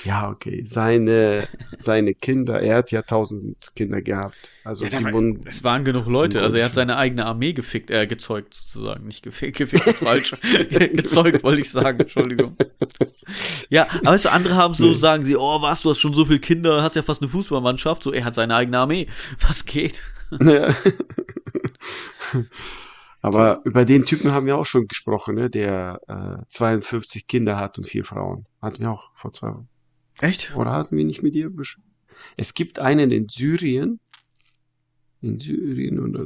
Ja, okay. Seine, seine Kinder, er hat ja tausend Kinder gehabt. Also ja, war, es waren genug Leute. Also er hat seine eigene Armee gefickt, äh, gezeugt sozusagen. Nicht gefickt, gefickt ist falsch. gezeugt wollte ich sagen, Entschuldigung. Ja, aber weißt du, andere haben so, sagen sie, oh was, du hast schon so viele Kinder, hast ja fast eine Fußballmannschaft. So, er hat seine eigene Armee. Was geht? Ja. Aber über den Typen haben wir auch schon gesprochen, ne? der äh, 52 Kinder hat und vier Frauen. Hatten wir auch vor zwei Wochen. Echt? Oder hatten wir nicht mit dir besprochen? Es gibt einen in Syrien, in Syrien oder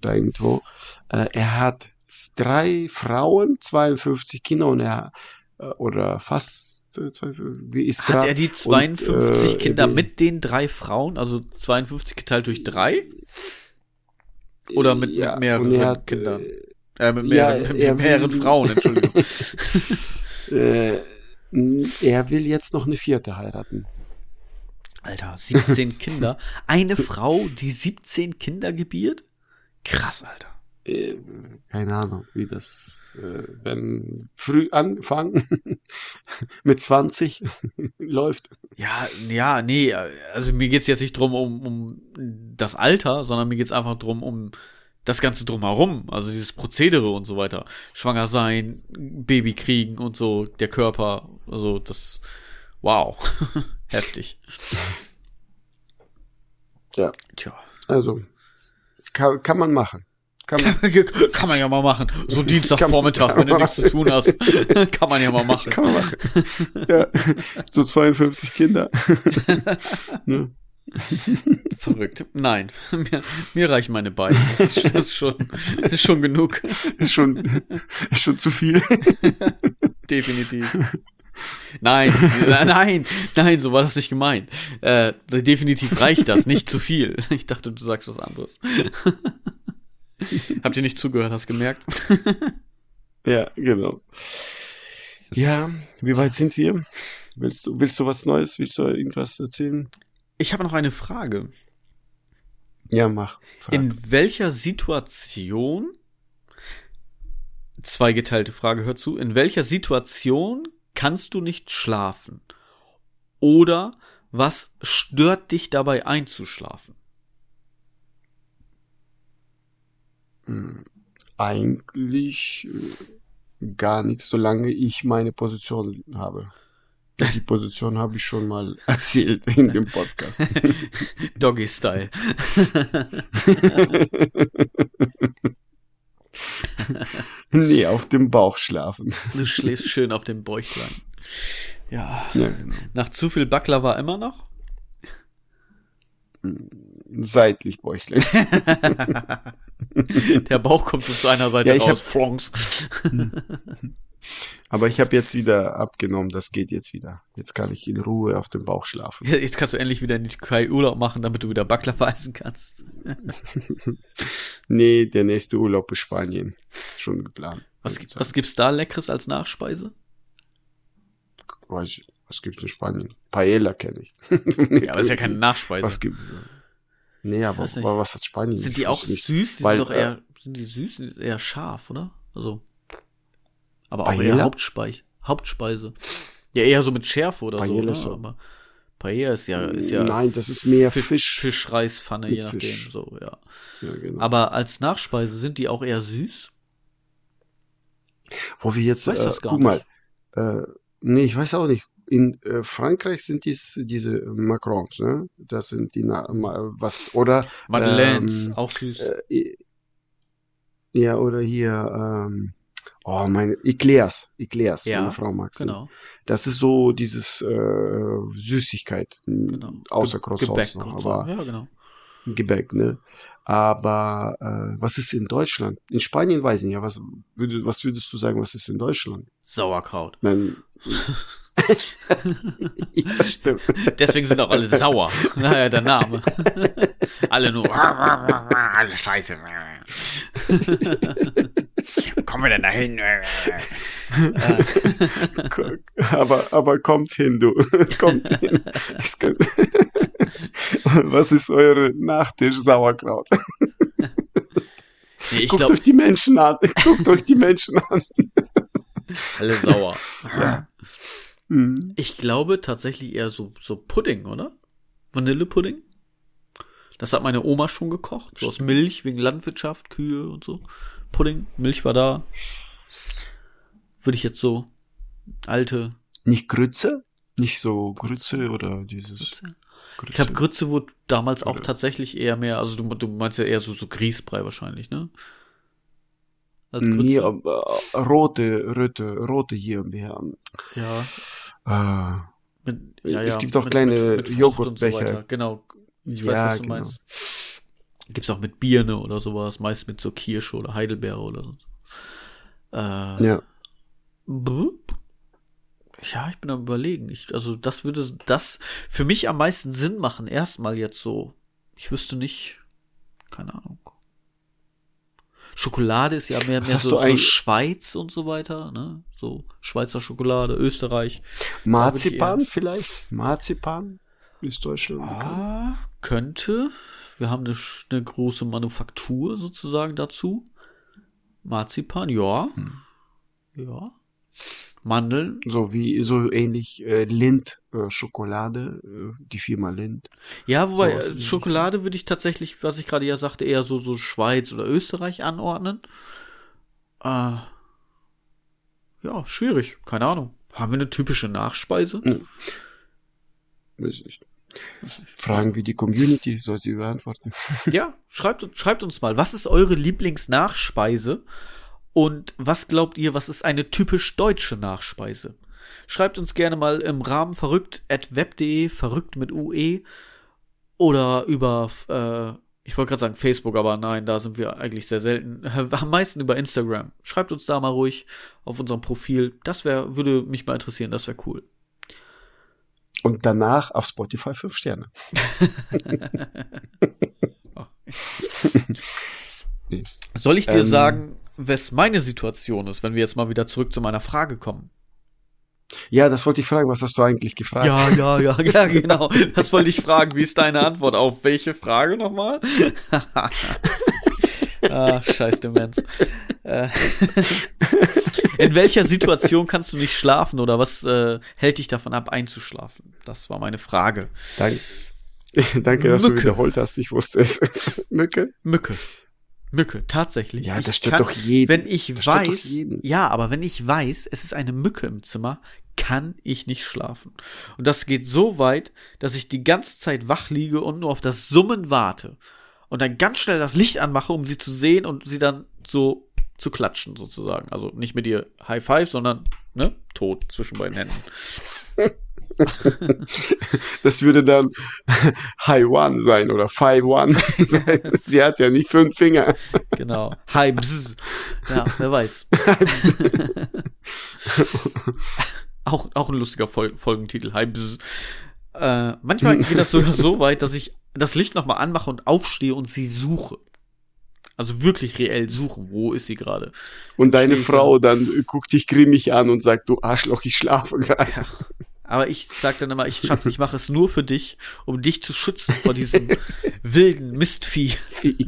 da irgendwo, äh, er hat drei Frauen, 52 Kinder und er äh, oder fast äh, wie ist Hat er die 52 und, äh, Kinder mit den drei Frauen, also 52 geteilt durch drei? Oder mit, ja, mit mehreren hat, Kindern? Äh, mit mehreren, ja, mit mehreren Frauen, Entschuldigung. er will jetzt noch eine vierte heiraten. Alter, 17 Kinder. Eine Frau, die 17 Kinder gebiert? Krass, Alter. Äh, keine Ahnung, wie das, äh, wenn früh anfangen mit 20 läuft. Ja, ja, nee, also mir geht's jetzt nicht drum um, um das Alter, sondern mir geht's einfach drum um das Ganze drumherum, also dieses Prozedere und so weiter. Schwanger sein, Baby kriegen und so, der Körper, also das, wow, heftig. Ja. Tja. Also, kann, kann man machen. Kann man, kann man ja mal machen. So Dienstagvormittag, wenn du nichts zu tun hast. kann man ja mal machen. Kann man machen. Ja, so 52 Kinder. ne? Verrückt. Nein, mir, mir reichen meine Beine. Das ist, das ist, schon, ist schon genug. Ist schon, ist schon zu viel. Definitiv. Nein, nein, nein, so war das nicht gemeint. Äh, definitiv reicht das, nicht zu viel. Ich dachte, du sagst was anderes. Habt ihr nicht zugehört, hast gemerkt? ja, genau. Ja, wie weit sind wir? Willst du, willst du was Neues? Willst du irgendwas erzählen? Ich habe noch eine Frage. Ja, mach. Frag. In welcher Situation, zweigeteilte Frage, hör zu, in welcher Situation kannst du nicht schlafen? Oder was stört dich dabei einzuschlafen? Hm, eigentlich äh, gar nichts, solange ich meine Position habe. Die Position habe ich schon mal erzählt in dem Podcast. Doggy Style. nee, auf dem Bauch schlafen. Du schläfst schön auf dem Bäuchlein. Ja. ja genau. Nach zu viel Baklava immer noch? Seitlich Bäuchlein. Der Bauch kommt so zu einer Seite ja, raus. Flonks. Aber ich habe jetzt wieder abgenommen, das geht jetzt wieder. Jetzt kann ich in Ruhe auf dem Bauch schlafen. Jetzt kannst du endlich wieder in die Türkei Urlaub machen, damit du wieder Baklava essen kannst. nee, der nächste Urlaub ist Spanien. Schon geplant. Was, was gibt's da Leckeres als Nachspeise? Weiß ich, was gibt's in Spanien? Paella kenne ich. ja, aber ist ja keine Nachspeise. Was gibt Nee, aber, aber was hat Spanien? Sind die auch süß? Die Weil, sind doch eher, äh, sind die süß, eher scharf, oder? Also. Aber auch Paella? eher Hauptspeise. Hauptspeise. Ja, eher so mit Schärfe oder Paella so. Ne? Aber Paella ist ja, ist ja. Nein, das ist mehr Fisch. Fisch Fischreispfanne, je nachdem, Fisch. so, ja. ja genau. Aber als Nachspeise sind die auch eher süß? Wo wir jetzt, weiß äh, das gar guck nicht. mal, äh, nee, ich weiß auch nicht. In äh, Frankreich sind dies, diese Macrons, ne? Das sind die, na, was, oder? Madeleines, ähm, auch süß. Äh, ja, oder hier, ähm, Oh, meine Eclairs, Eclairs, ja, meine Frau mag genau. Das ist so dieses äh, Süßigkeit, genau. außer Croissants noch, aber so. ja, genau. Gebäck, ne? Aber äh, was ist in Deutschland? In Spanien weiß ich nicht, was, würd, was würdest du sagen, was ist in Deutschland? Sauerkraut. Nein. ja, stimmt. Deswegen sind auch alle sauer. Naja, der Name. alle nur. alle Scheiße. Kommen wir denn dahin? aber, aber kommt hin, du. kommt hin. Was ist eure Nachtisch Sauerkraut? Nee, Guckt glaub... euch die Menschen an. Guckt euch die Menschen an. Alle sauer. Ja. Mhm. Ich glaube tatsächlich eher so, so Pudding, oder? Vanillepudding? Das hat meine Oma schon gekocht. So aus Milch, wegen Landwirtschaft, Kühe und so. Pudding, Milch war da. Würde ich jetzt so alte. Nicht Grütze? Nicht so Grütze oder dieses. Grütze? Grütze. Ich glaube, Grütze wurde damals auch tatsächlich eher mehr, also du, du meinst ja eher so, so Grießbrei wahrscheinlich, ne? Als Grütze. Nee, aber, äh, rote, rote, rote hier. Wir haben. Ja. Äh, mit, ja, es gibt auch mit, kleine mit, mit Joghurtbecher. So genau. Ich weiß, ja, was du genau. meinst. Gibt's auch mit Birne oder sowas, meist mit so Kirsche oder Heidelbeere oder so. Äh, ja. Ja, ich bin am überlegen. Ich, also das würde das für mich am meisten Sinn machen. Erstmal jetzt so. Ich wüsste nicht. Keine Ahnung. Schokolade ist ja mehr, mehr so, so Schweiz und so weiter, ne? So Schweizer Schokolade, Österreich. Marzipan vielleicht? Marzipan ist Deutschland. Ah, könnte. Wir haben eine, eine, große Manufaktur sozusagen dazu. Marzipan, ja. Hm. Ja. Mandeln. So wie, so ähnlich äh, Lind, äh, Schokolade, äh, die Firma Lind. Ja, wobei äh, Schokolade würde ich tatsächlich, was ich gerade ja sagte, eher so, so Schweiz oder Österreich anordnen. Äh, ja, schwierig, keine Ahnung. Haben wir eine typische Nachspeise? Hm. Weiß nicht. Fragen wir die Community, soll sie beantworten. Ja, schreibt, schreibt uns mal, was ist eure Lieblingsnachspeise? Und was glaubt ihr, was ist eine typisch deutsche Nachspeise? Schreibt uns gerne mal im Rahmen verrückt at web.de, verrückt mit UE oder über äh, ich wollte gerade sagen Facebook, aber nein, da sind wir eigentlich sehr selten. Am meisten über Instagram. Schreibt uns da mal ruhig auf unserem Profil. Das wäre, würde mich mal interessieren, das wäre cool. Und danach auf Spotify fünf Sterne. Soll ich dir ähm, sagen, was meine Situation ist, wenn wir jetzt mal wieder zurück zu meiner Frage kommen? Ja, das wollte ich fragen. Was hast du eigentlich gefragt? Ja, ja, ja, ja, genau. Das wollte ich fragen. Wie ist deine Antwort auf welche Frage nochmal? ah, scheiß Demenz. Äh, in welcher Situation kannst du nicht schlafen oder was äh, hält dich davon ab, einzuschlafen? Das war meine Frage. Danke, Danke dass Mücke. du wiederholt hast. Ich wusste es. Mücke? Mücke. Mücke, tatsächlich. Ja, das stört kann, doch jeden. Wenn ich das weiß, ja, aber wenn ich weiß, es ist eine Mücke im Zimmer, kann ich nicht schlafen. Und das geht so weit, dass ich die ganze Zeit wach liege und nur auf das Summen warte. Und dann ganz schnell das Licht anmache, um sie zu sehen und sie dann so zu klatschen, sozusagen. Also nicht mit ihr High Five, sondern, ne, tot zwischen beiden Händen. das würde dann High One sein oder Five One sein. Sie hat ja nicht fünf Finger. Genau. High Bzz. Ja, wer weiß. auch, auch ein lustiger Fol Folgentitel. High Bzz. Äh, manchmal geht das sogar so weit, dass ich das Licht nochmal anmache und aufstehe und sie suche. Also wirklich reell suchen, wo ist sie gerade? Und deine Frau da? dann guckt dich grimmig an und sagt, du Arschloch, ich schlafe gerade. Ja. Aber ich sag dann immer, ich Schatz, ich mache es nur für dich, um dich zu schützen vor diesem wilden Mistvieh. ja.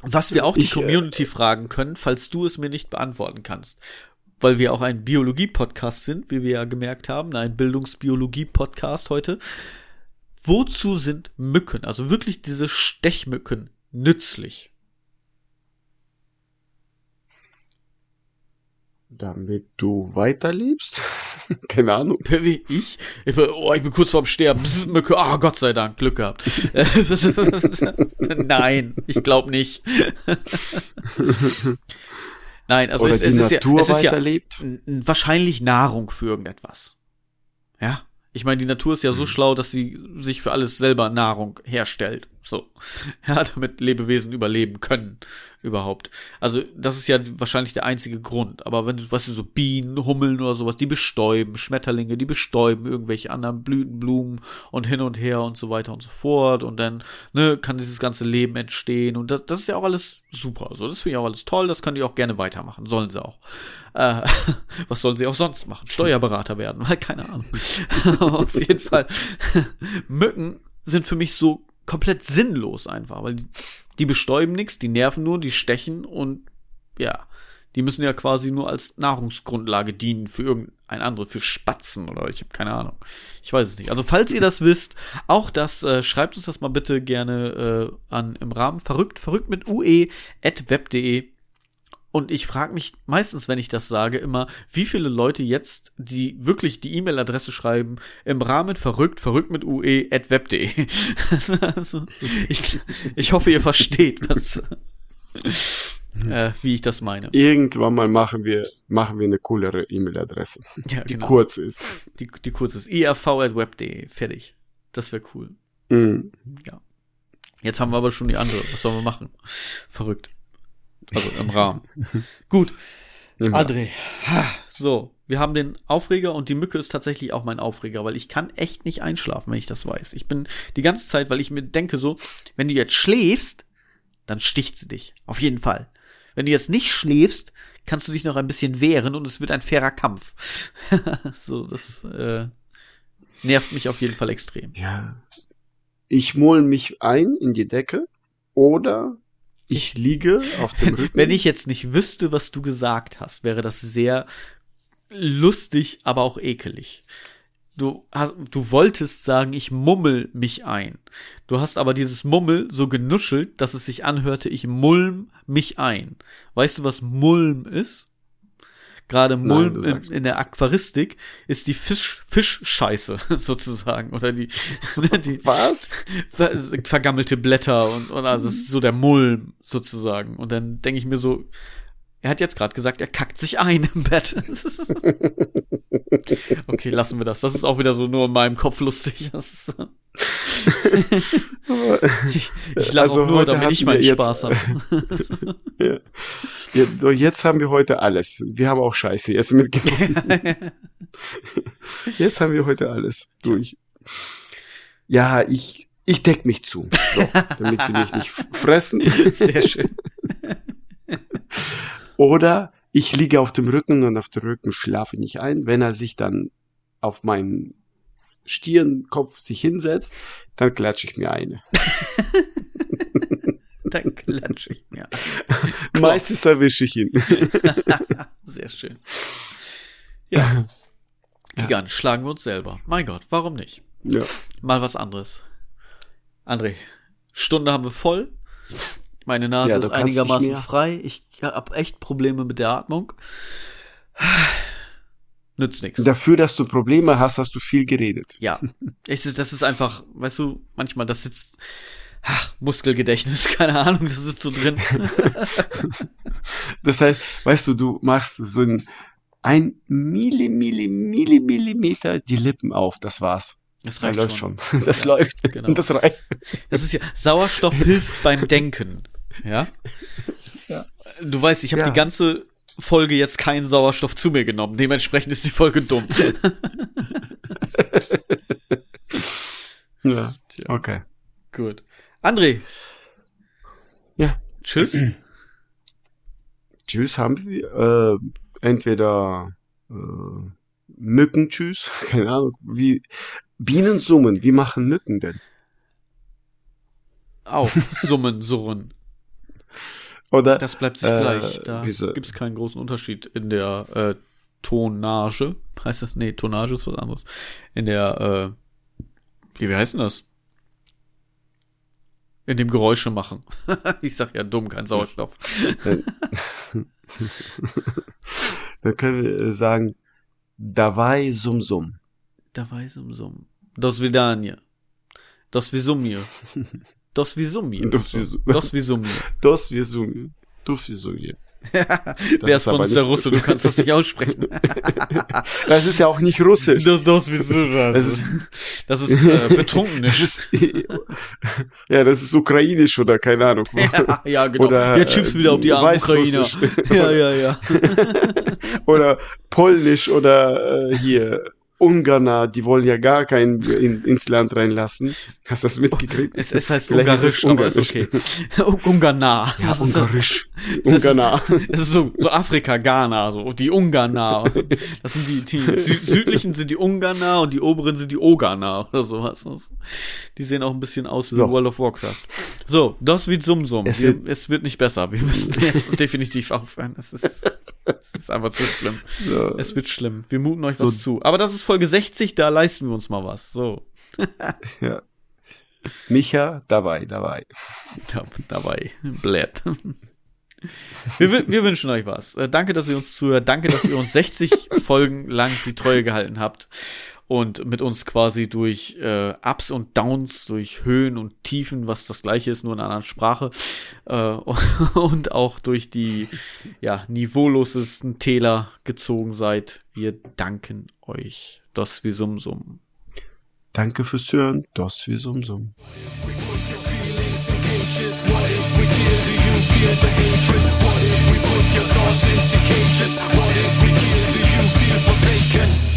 Was wir auch die ich, äh, Community fragen können, falls du es mir nicht beantworten kannst. Weil wir auch ein Biologie-Podcast sind, wie wir ja gemerkt haben, ein Bildungsbiologie-Podcast heute. Wozu sind Mücken, also wirklich diese Stechmücken, nützlich? Damit du weiterlebst? Keine Ahnung. Wie ich? Ich bin, oh, ich bin kurz vorm Sterben. Mücke. Ah, oh, Gott sei Dank, Glück gehabt. Nein, ich glaube nicht. Nein, also Oder es, die es Natur ist ja, es weiterlebt? ist ja wahrscheinlich Nahrung für irgendetwas. Ja. Ich meine, die Natur ist ja so mhm. schlau, dass sie sich für alles selber Nahrung herstellt. So. Ja, damit Lebewesen überleben können. Überhaupt. Also, das ist ja wahrscheinlich der einzige Grund. Aber wenn du, weißt du, so Bienen, Hummeln oder sowas, die bestäuben, Schmetterlinge, die bestäuben irgendwelche anderen Blüten, Blumen und hin und her und so weiter und so fort. Und dann, ne, kann dieses ganze Leben entstehen. Und das, das ist ja auch alles super. So, das finde ich auch alles toll. Das können die auch gerne weitermachen. Sollen sie auch. Äh, was sollen sie auch sonst machen? Steuerberater werden, keine Ahnung. Auf jeden Fall. Mücken sind für mich so komplett sinnlos einfach, weil die, die bestäuben nichts, die nerven nur, die stechen und ja, die müssen ja quasi nur als Nahrungsgrundlage dienen für irgendein andere, für Spatzen oder ich habe keine Ahnung. Ich weiß es nicht. Also falls ihr das wisst, auch das, äh, schreibt uns das mal bitte gerne äh, an im Rahmen verrückt, verrückt mit ue at web.de und ich frage mich meistens, wenn ich das sage, immer, wie viele Leute jetzt, die wirklich die E-Mail-Adresse schreiben, im Rahmen verrückt, verrückt mit ue at web.de. also, ich, ich hoffe, ihr versteht, was, äh, wie ich das meine. Irgendwann mal machen wir, machen wir eine coolere E-Mail-Adresse, ja, die genau. kurz ist. Die, die kurz ist. irv.web.de. Fertig. Das wäre cool. Mhm. Ja. Jetzt haben wir aber schon die andere. Was sollen wir machen? Verrückt. Also im Rahmen. Gut. André. So, wir haben den Aufreger und die Mücke ist tatsächlich auch mein Aufreger, weil ich kann echt nicht einschlafen, wenn ich das weiß. Ich bin die ganze Zeit, weil ich mir denke so, wenn du jetzt schläfst, dann sticht sie dich. Auf jeden Fall. Wenn du jetzt nicht schläfst, kannst du dich noch ein bisschen wehren und es wird ein fairer Kampf. so, das äh, nervt mich auf jeden Fall extrem. Ja. Ich mol mich ein in die Decke oder ich liege auf dem Rücken. Wenn ich jetzt nicht wüsste, was du gesagt hast, wäre das sehr lustig, aber auch ekelig. Du hast, du wolltest sagen, ich mummel mich ein. Du hast aber dieses Mummel so genuschelt, dass es sich anhörte, ich mulm mich ein. Weißt du, was Mulm ist? Gerade Mulm Nein, in, in, der Aquaristik ist die Fisch, Fischscheiße sozusagen oder die, die was ver, vergammelte Blätter und, und also das ist so der Mulm sozusagen und dann denke ich mir so Er hat jetzt gerade gesagt, er kackt sich ein im Bett. okay, lassen wir das. Das ist auch wieder so nur in meinem Kopf lustig. Ich, ich lache also nur, damit ich meinen Spaß habe. ja. ja, so jetzt haben wir heute alles. Wir haben auch Scheiße jetzt mitgenommen. jetzt haben wir heute alles durch. Ja, ich, ich deck mich zu, so, damit sie mich nicht fressen. Sehr schön. Oder ich liege auf dem Rücken und auf dem Rücken schlafe ich nicht ein. Wenn er sich dann auf meinen Stirnkopf sich hinsetzt, dann klatsche ich mir eine. dann klatsche ich mir eine. Meistens erwische ich ihn. Sehr schön. Ja. Gigant, ja. schlagen wir uns selber. Mein Gott, warum nicht? Ja. Mal was anderes. André, Stunde haben wir voll. Meine Nase ja, ist einigermaßen frei. Ich habe echt Probleme mit der Atmung. Nützt nichts. Dafür, dass du Probleme hast, hast du viel geredet. Ja. Ich, das ist einfach, weißt du, manchmal, das sitzt. Ach, Muskelgedächtnis, keine Ahnung, das ist so drin. das heißt, weißt du, du machst so ein, ein Milli, Milli, Milli, Millimeter die Lippen auf, das war's. Das reicht läuft schon. schon. Das ja, läuft. Genau. Das reicht. Das ist ja, Sauerstoff hilft beim Denken. Ja? ja. Du weißt, ich habe ja. die ganze Folge jetzt keinen Sauerstoff zu mir genommen. Dementsprechend ist die Folge dumm. ja, okay. Gut. André. Ja. Tschüss. tschüss haben wir äh, entweder äh, Mücken tschüss, keine Ahnung, wie Bienen summen, wie machen Mücken denn? Auch summen, surren. Oder, das bleibt sich äh, gleich. Da gibt es keinen großen Unterschied in der äh, Tonage. Heißt das? Nee, Tonage ist was anderes. In der, äh, wie, wie heißt denn das? In dem Geräusche machen. ich sag ja dumm, kein Sauerstoff. Dann können wir sagen, Davai Sum Sum. Davai Sum Sum. Das Vidania. Das Visumir. Das Visumir. Das Visumir. Das Visumir. Das Visumir. Wer ist von uns der Russe? Du kannst das nicht aussprechen. das ist ja auch nicht russisch. Das, das, das ist, das ist äh, ist, ja, das ist ukrainisch oder keine Ahnung. Ja, ja genau. Oder, Jetzt schiebst du wieder auf die armen Ukrainer. Ja, ja, ja. oder polnisch oder äh, hier Ungarner, die wollen ja gar keinen in, ins Land reinlassen. Hast du das mitgekriegt? Es, es heißt Vielleicht Ungarisch, Ungarisch. aber ist okay. Ungarnar. Ja, Was Ungarisch. Ungarnar. Das ist so, so Afrika, Ghana, so die Ungarnar. Das sind die, die südlichen sind die Ungarnar und die oberen sind die Ogarnar oder sowas. Die sehen auch ein bisschen aus wie so. World of Warcraft. So, das wird Sumsum. Es, es wird nicht besser. Wir müssen jetzt definitiv aufhören. Es ist es ist einfach zu schlimm. Ja. Es wird schlimm. Wir muten euch so. was zu. Aber das ist Folge 60, da leisten wir uns mal was. So. ja. Micha, dabei, dabei. Da, dabei. Blätt. Wir, wir, wünschen euch was. Äh, danke, dass ihr uns zuhört. Danke, dass ihr uns 60 Folgen lang die Treue gehalten habt und mit uns quasi durch äh, Ups und Downs, durch Höhen und Tiefen, was das gleiche ist, nur in einer anderen Sprache, äh, und auch durch die ja, niveaulosesten Täler gezogen seid. Wir danken euch. Das Visum Sum. Danke fürs Hören. Das wie Sum. What